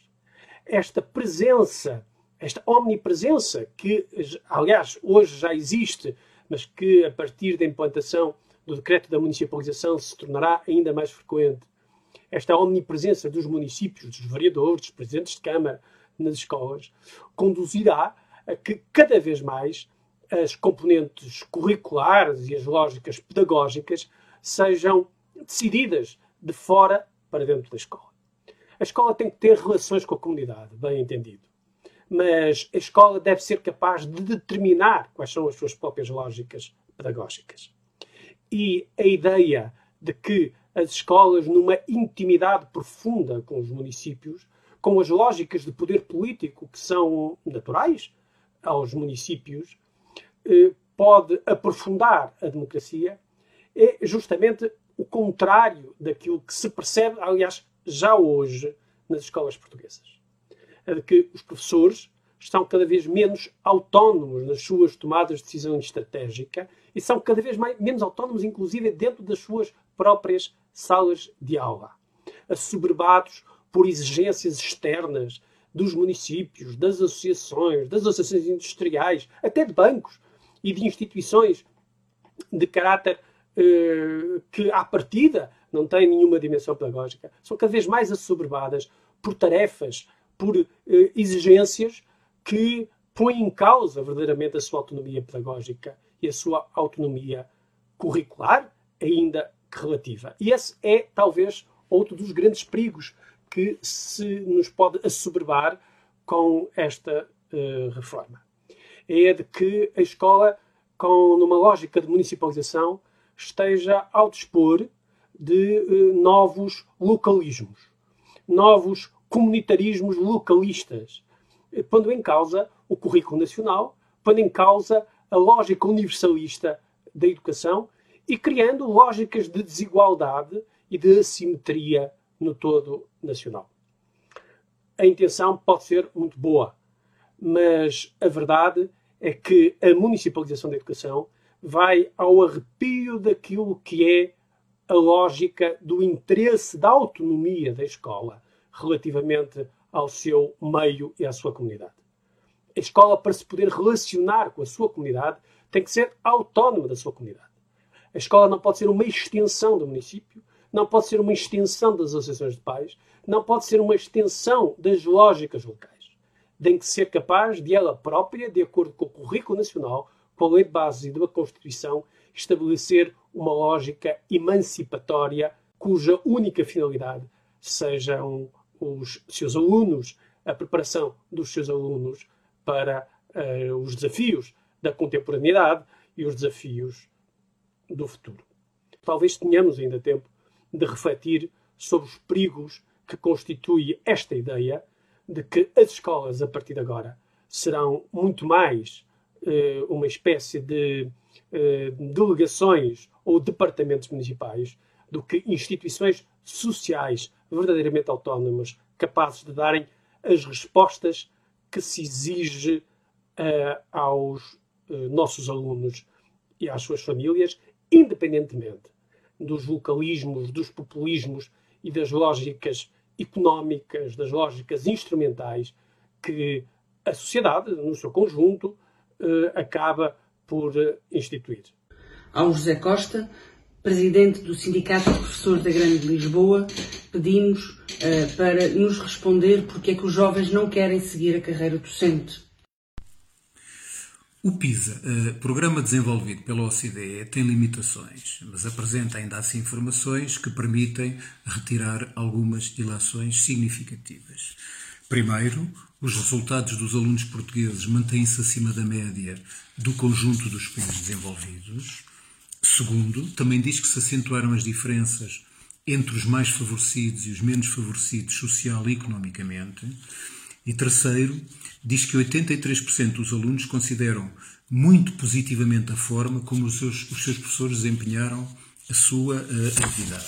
esta presença, esta omnipresença, que, aliás, hoje já existe, mas que a partir da implantação do decreto da municipalização se tornará ainda mais frequente, esta omnipresença dos municípios, dos vereadores, dos presidentes de Câmara nas escolas, conduzirá a que cada vez mais as componentes curriculares e as lógicas pedagógicas sejam decididas de fora para dentro da escola. A escola tem que ter relações com a comunidade, bem entendido. Mas a escola deve ser capaz de determinar quais são as suas próprias lógicas pedagógicas. E a ideia de que as escolas, numa intimidade profunda com os municípios, com as lógicas de poder político que são naturais aos municípios, eh, pode aprofundar a democracia, é justamente o contrário daquilo que se percebe, aliás, já hoje nas escolas portuguesas. É de que os professores estão cada vez menos autónomos nas suas tomadas de decisão estratégica e são cada vez mais, menos autónomos, inclusive dentro das suas próprias salas de aula. Assoberbados por exigências externas dos municípios, das associações, das associações industriais, até de bancos e de instituições de caráter eh, que, à partida, não têm nenhuma dimensão pedagógica, são cada vez mais assoberbadas por tarefas, por eh, exigências que põem em causa verdadeiramente a sua autonomia pedagógica e a sua autonomia curricular, ainda que relativa. E esse é, talvez, outro dos grandes perigos que se nos pode assoberbar com esta uh, reforma. É de que a escola, com numa lógica de municipalização, esteja ao dispor de uh, novos localismos, novos comunitarismos localistas, pondo em causa o currículo nacional, pondo em causa a lógica universalista da educação e criando lógicas de desigualdade e de assimetria no todo nacional. A intenção pode ser muito boa, mas a verdade é que a municipalização da educação vai ao arrepio daquilo que é a lógica do interesse da autonomia da escola relativamente ao seu meio e à sua comunidade. A escola, para se poder relacionar com a sua comunidade, tem que ser autónoma da sua comunidade. A escola não pode ser uma extensão do município, não pode ser uma extensão das associações de pais, não pode ser uma extensão das lógicas locais. Tem que ser capaz de ela própria, de acordo com o currículo nacional, com a lei de base e da Constituição, estabelecer uma lógica emancipatória cuja única finalidade sejam os seus alunos, a preparação dos seus alunos para uh, os desafios da contemporaneidade e os desafios do futuro. Talvez tenhamos ainda tempo de refletir sobre os perigos que constitui esta ideia de que as escolas, a partir de agora, serão muito mais uh, uma espécie de uh, delegações ou departamentos municipais do que instituições sociais verdadeiramente autónomas, capazes de darem as respostas que se exige uh, aos uh, nossos alunos e às suas famílias, independentemente dos localismos, dos populismos e das lógicas económicas, das lógicas instrumentais que a sociedade, no seu conjunto, uh, acaba por instituir. Ao José Costa, presidente do Sindicato de Professores da Grande Lisboa, pedimos uh, para nos responder porque é que os jovens não querem seguir a carreira docente. O PISA, uh, programa desenvolvido pela OCDE, tem limitações, mas apresenta ainda assim informações que permitem retirar algumas ilações significativas. Primeiro, os resultados dos alunos portugueses mantêm-se acima da média do conjunto dos países desenvolvidos. Segundo, também diz que se acentuaram as diferenças entre os mais favorecidos e os menos favorecidos social e economicamente. E terceiro, diz que 83% dos alunos consideram muito positivamente a forma como os seus, os seus professores desempenharam a sua uh, atividade.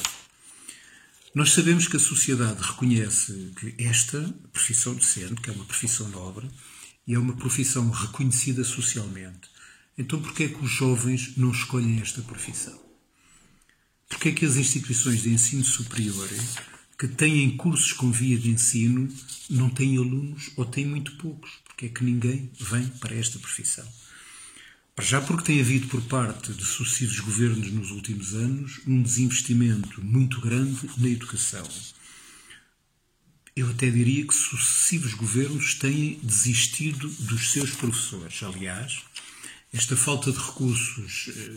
Nós sabemos que a sociedade reconhece que esta profissão docente, que é uma profissão nobre, e é uma profissão reconhecida socialmente. Então, por que é que os jovens não escolhem esta profissão? Por que é que as instituições de ensino superior que têm cursos com via de ensino não têm alunos ou têm muito poucos? Porque é que ninguém vem para esta profissão? Já porque tem havido por parte de sucessivos governos nos últimos anos um desinvestimento muito grande na educação. Eu até diria que sucessivos governos têm desistido dos seus professores. Aliás, esta falta de recursos eh,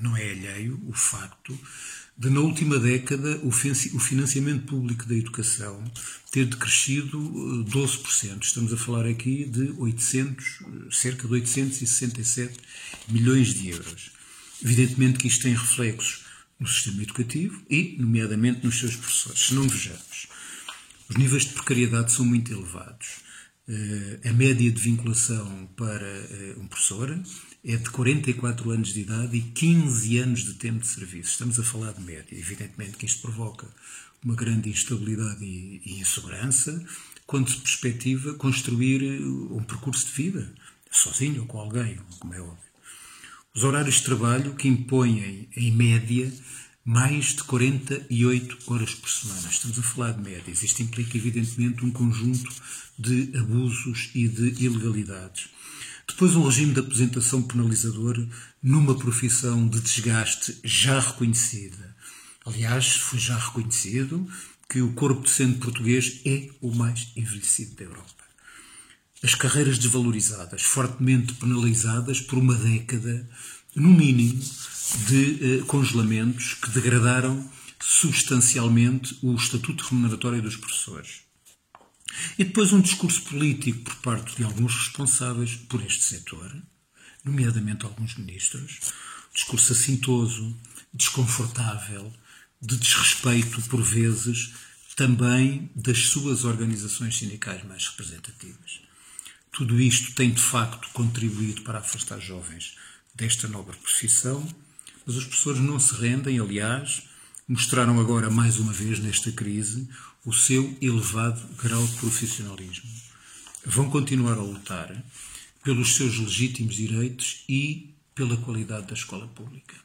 não é alheio o facto de, na última década, o financiamento público da educação ter decrescido 12%. Eh, Estamos a falar aqui de 800, cerca de 867 milhões de euros. Evidentemente que isto tem reflexos no sistema educativo e, nomeadamente, nos seus professores. Se não vejamos, os níveis de precariedade são muito elevados. Eh, a média de vinculação para eh, um professor é de 44 anos de idade e 15 anos de tempo de serviço. Estamos a falar de média. Evidentemente que isto provoca uma grande instabilidade e, e insegurança quando se perspectiva construir eh, um percurso de vida, sozinho ou com alguém, como é óbvio. Os horários de trabalho que impõem, em média, mais de 48 horas por semana. Estamos a falar de médias. Isto implica, evidentemente, um conjunto de abusos e de ilegalidades. Depois, um regime de apresentação penalizador numa profissão de desgaste já reconhecida. Aliás, foi já reconhecido que o corpo docente português é o mais envelhecido da Europa. As carreiras desvalorizadas, fortemente penalizadas por uma década, no mínimo, de eh, congelamentos que degradaram substancialmente o estatuto remuneratório dos professores. E depois um discurso político por parte de alguns responsáveis por este setor, nomeadamente alguns ministros, discurso assintoso, desconfortável, de desrespeito, por vezes, também das suas organizações sindicais mais representativas. Tudo isto tem, de facto, contribuído para afastar jovens desta nobre profissão mas os professores não se rendem, aliás, mostraram agora mais uma vez nesta crise o seu elevado grau de profissionalismo. Vão continuar a lutar pelos seus legítimos direitos e pela qualidade da escola pública.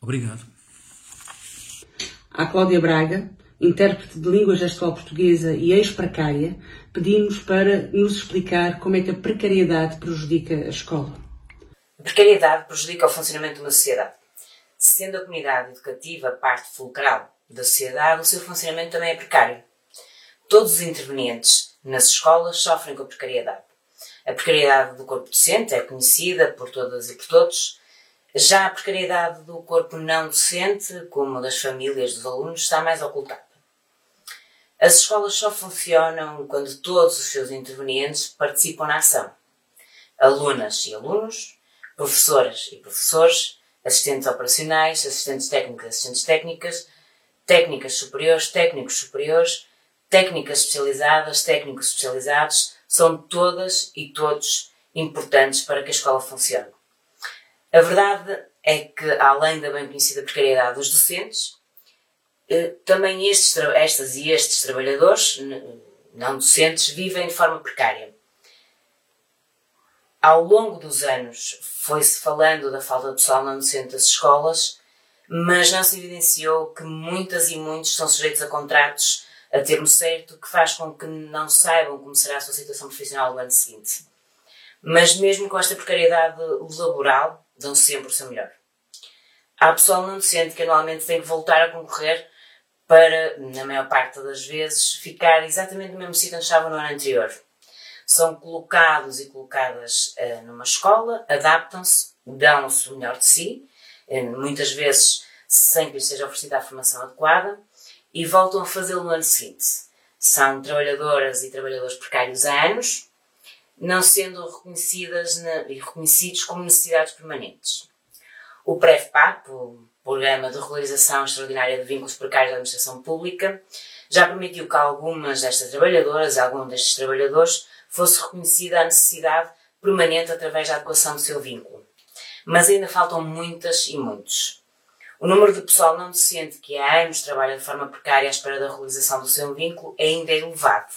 Obrigado. A Cláudia Braga, intérprete de língua gestual portuguesa e ex-precária, pedimos para nos explicar como é que a precariedade prejudica a escola. A precariedade prejudica o funcionamento de uma sociedade. Sendo a comunidade educativa parte fulcral da sociedade, o seu funcionamento também é precário. Todos os intervenientes nas escolas sofrem com a precariedade. A precariedade do corpo docente é conhecida por todas e por todos. Já a precariedade do corpo não docente, como das famílias dos alunos, está mais ocultada. As escolas só funcionam quando todos os seus intervenientes participam na ação. Alunas e alunos, professoras e professores, assistentes operacionais, assistentes técnicos, assistentes técnicas, técnicas superiores, técnicos superiores, técnicas especializadas, técnicos especializados, são todas e todos importantes para que a escola funcione. A verdade é que, além da bem conhecida precariedade dos docentes, eh, também estes, estas e estes trabalhadores não docentes vivem de forma precária. Ao longo dos anos foi-se falando da falta de pessoal não docente das escolas, mas não se evidenciou que muitas e muitos são sujeitos a contratos a termo certo, que faz com que não saibam como será a sua situação profissional no ano seguinte. Mas mesmo com esta precariedade laboral, dão sempre o seu melhor. Há pessoal não docente que anualmente tem que voltar a concorrer para, na maior parte das vezes, ficar exatamente no mesmo sítio onde estava no ano anterior são colocados e colocadas uh, numa escola, adaptam-se, dão-se o melhor de si, muitas vezes sem que lhes seja oferecida a formação adequada, e voltam a fazê-lo no ano seguinte. São trabalhadoras e trabalhadores precários há anos, não sendo reconhecidas e reconhecidos como necessidades permanentes. O PREFPAP, o Programa de Regularização Extraordinária de Vínculos Precários da Administração Pública, já permitiu que algumas destas trabalhadoras, alguns destes trabalhadores, fosse reconhecida a necessidade permanente através da adequação do seu vínculo. Mas ainda faltam muitas e muitos. O número de pessoal não docente que há anos trabalha de forma precária à espera da realização do seu vínculo é ainda elevado.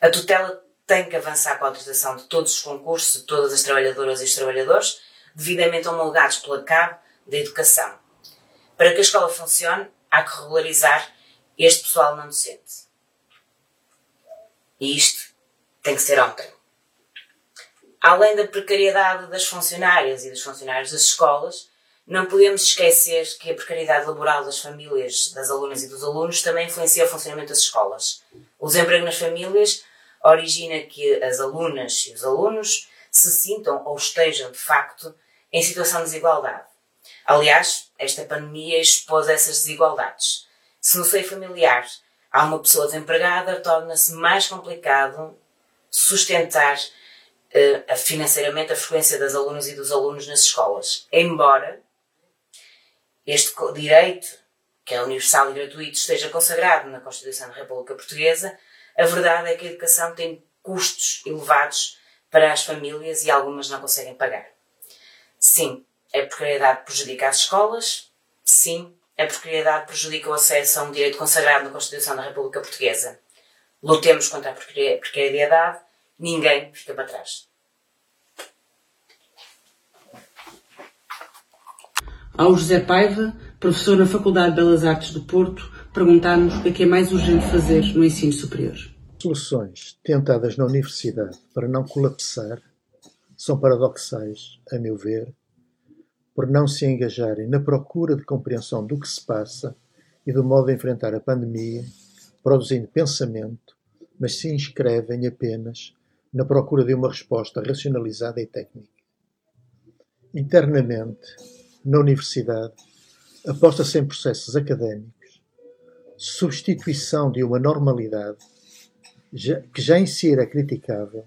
A tutela tem que avançar com a autorização de todos os concursos de todas as trabalhadoras e os trabalhadores, devidamente homologados pela CAB da Educação. Para que a escola funcione, há que regularizar este pessoal não docente. E isto tem que ser ontem. Além da precariedade das funcionárias e dos funcionários das escolas, não podemos esquecer que a precariedade laboral das famílias, das alunas e dos alunos também influencia o funcionamento das escolas. O desemprego nas famílias origina que as alunas e os alunos se sintam ou estejam, de facto, em situação de desigualdade. Aliás, esta pandemia expôs essas desigualdades. Se no seio familiar há uma pessoa desempregada, torna-se mais complicado sustentar uh, financeiramente a frequência das alunas e dos alunos nas escolas. Embora este direito, que é universal e gratuito, esteja consagrado na Constituição da República Portuguesa, a verdade é que a educação tem custos elevados para as famílias e algumas não conseguem pagar. Sim, a precariedade prejudica as escolas. Sim, a precariedade prejudica o acesso a um direito consagrado na Constituição da República Portuguesa. Lutemos contra a precariedade, ninguém fica para trás. Ao José Paiva, professor na Faculdade de Belas Artes do Porto, perguntar-nos o que é, que é mais urgente fazer no ensino superior. Soluções tentadas na universidade para não colapsar são paradoxais, a meu ver, por não se engajarem na procura de compreensão do que se passa e do modo de enfrentar a pandemia, produzindo pensamento, mas se inscrevem apenas na procura de uma resposta racionalizada e técnica. Internamente, na universidade, aposta-se em processos académicos, substituição de uma normalidade que já em si era criticável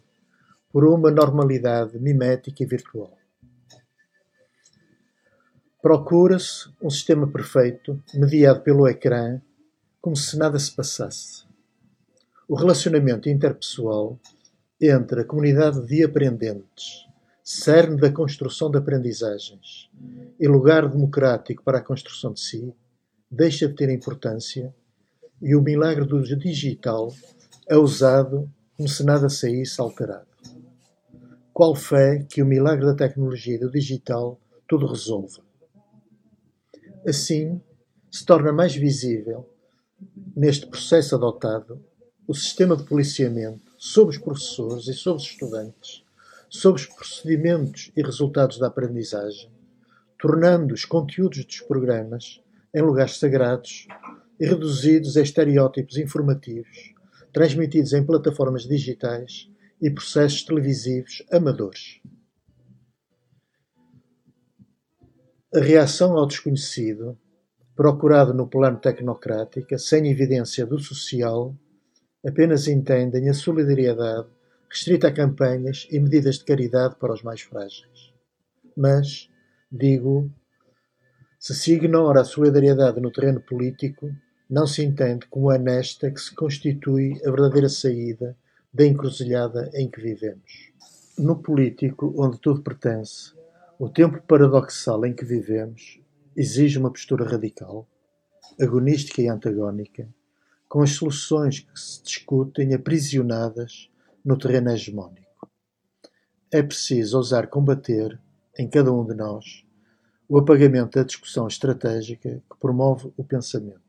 por uma normalidade mimética e virtual. Procura-se um sistema perfeito, mediado pelo ecrã, como se nada se passasse. O relacionamento interpessoal entre a comunidade de aprendentes, cerne da construção de aprendizagens, e lugar democrático para a construção de si, deixa de ter importância e o milagre do digital é usado como se nada saísse alterado. Qual fé que o milagre da tecnologia e do digital tudo resolva? Assim, se torna mais visível, neste processo adotado, o sistema de policiamento sobre os professores e sobre os estudantes, sobre os procedimentos e resultados da aprendizagem, tornando os conteúdos dos programas em lugares sagrados e reduzidos a estereótipos informativos, transmitidos em plataformas digitais e processos televisivos amadores. A reação ao desconhecido, procurado no plano tecnocrático, sem evidência do social, apenas entendem a solidariedade restrita a campanhas e medidas de caridade para os mais frágeis. Mas, digo, se se ignora a solidariedade no terreno político, não se entende como é nesta que se constitui a verdadeira saída da encruzilhada em que vivemos. No político, onde tudo pertence, o tempo paradoxal em que vivemos exige uma postura radical, agonística e antagónica, com as soluções que se discutem aprisionadas no terreno hegemónico. É preciso ousar combater, em cada um de nós, o apagamento da discussão estratégica que promove o pensamento.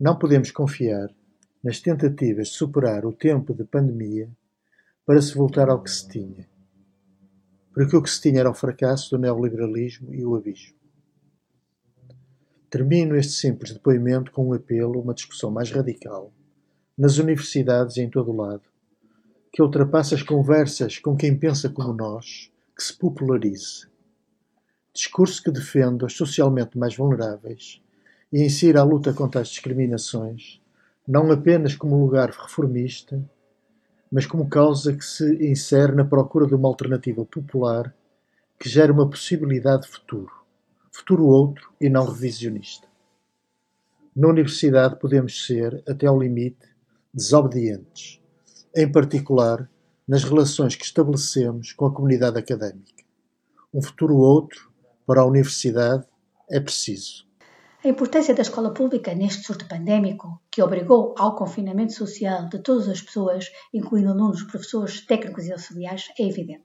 Não podemos confiar nas tentativas de superar o tempo de pandemia para se voltar ao que se tinha. Porque o que se tinha era o fracasso do neoliberalismo e o abismo. Termino este simples depoimento com um apelo a uma discussão mais radical, nas universidades e em todo o lado, que ultrapasse as conversas com quem pensa como nós, que se popularize. Discurso que defenda os socialmente mais vulneráveis e insira a luta contra as discriminações não apenas como lugar reformista, mas como causa que se insere na procura de uma alternativa popular que gere uma possibilidade de futuro, futuro outro e não revisionista. Na universidade podemos ser, até ao limite, desobedientes, em particular nas relações que estabelecemos com a comunidade académica. Um futuro outro para a universidade é preciso. A importância da escola pública neste surto pandémico, que obrigou ao confinamento social de todas as pessoas, incluindo alunos, professores, técnicos e auxiliares, é evidente.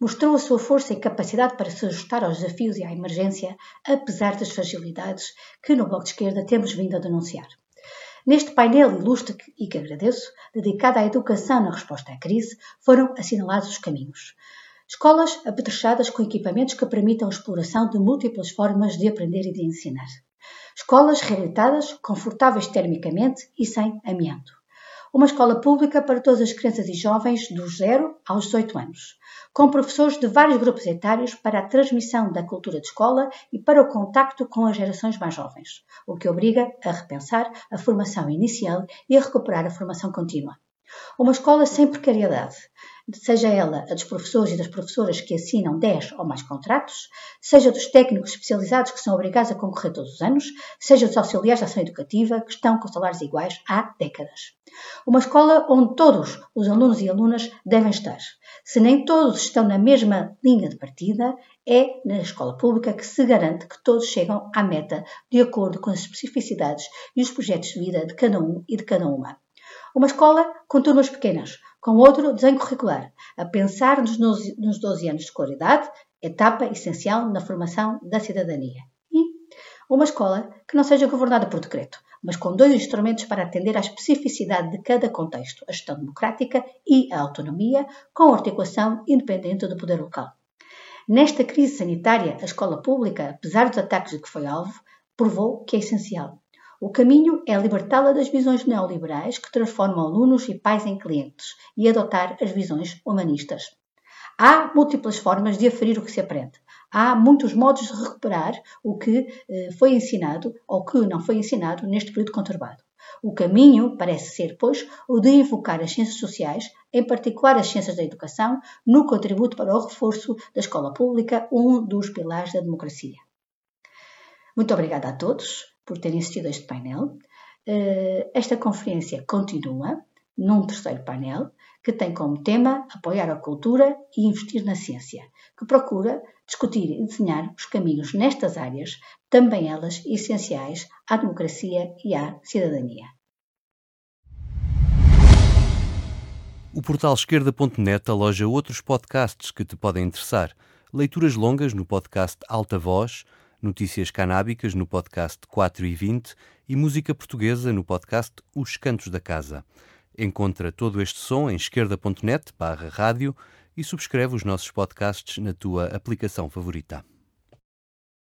Mostrou a sua força e capacidade para se ajustar aos desafios e à emergência, apesar das fragilidades que no Bloco de Esquerda temos vindo a denunciar. Neste painel ilustre e que agradeço, dedicado à educação na resposta à crise, foram assinalados os caminhos. Escolas apetrechadas com equipamentos que permitam a exploração de múltiplas formas de aprender e de ensinar. Escolas reabilitadas, confortáveis termicamente e sem amianto. Uma escola pública para todas as crianças e jovens dos 0 aos 18 anos, com professores de vários grupos etários para a transmissão da cultura de escola e para o contacto com as gerações mais jovens, o que obriga a repensar a formação inicial e a recuperar a formação contínua. Uma escola sem precariedade, seja ela a dos professores e das professoras que assinam 10 ou mais contratos, seja dos técnicos especializados que são obrigados a concorrer todos os anos, seja dos auxiliares de ação educativa que estão com salários iguais há décadas. Uma escola onde todos os alunos e alunas devem estar. Se nem todos estão na mesma linha de partida, é na escola pública que se garante que todos chegam à meta de acordo com as especificidades e os projetos de vida de cada um e de cada uma. Uma escola com turmas pequenas, com outro desenho curricular, a pensar nos 12 anos de escolaridade, etapa essencial na formação da cidadania. E uma escola que não seja governada por decreto, mas com dois instrumentos para atender à especificidade de cada contexto, a gestão democrática e a autonomia, com articulação independente do poder local. Nesta crise sanitária, a escola pública, apesar dos ataques de que foi alvo, provou que é essencial. O caminho é libertá-la das visões neoliberais que transformam alunos e pais em clientes e adotar as visões humanistas. Há múltiplas formas de aferir o que se aprende. Há muitos modos de recuperar o que eh, foi ensinado ou que não foi ensinado neste período conturbado. O caminho parece ser, pois, o de invocar as ciências sociais, em particular as ciências da educação, no contributo para o reforço da escola pública, um dos pilares da democracia. Muito obrigada a todos por terem assistido a este painel. Eh, esta conferência continua num terceiro painel que tem como tema apoiar a cultura e investir na ciência, que procura discutir e desenhar os caminhos nestas áreas, também elas essenciais à democracia e à cidadania. O portal esquerda.net aloja outros podcasts que te podem interessar. Leituras longas no podcast Alta Voz, notícias canábicas no podcast 4 e 20 e música portuguesa no podcast Os Cantos da Casa. Encontra todo este som em esquerda.net barra rádio e subscreve os nossos podcasts na tua aplicação favorita.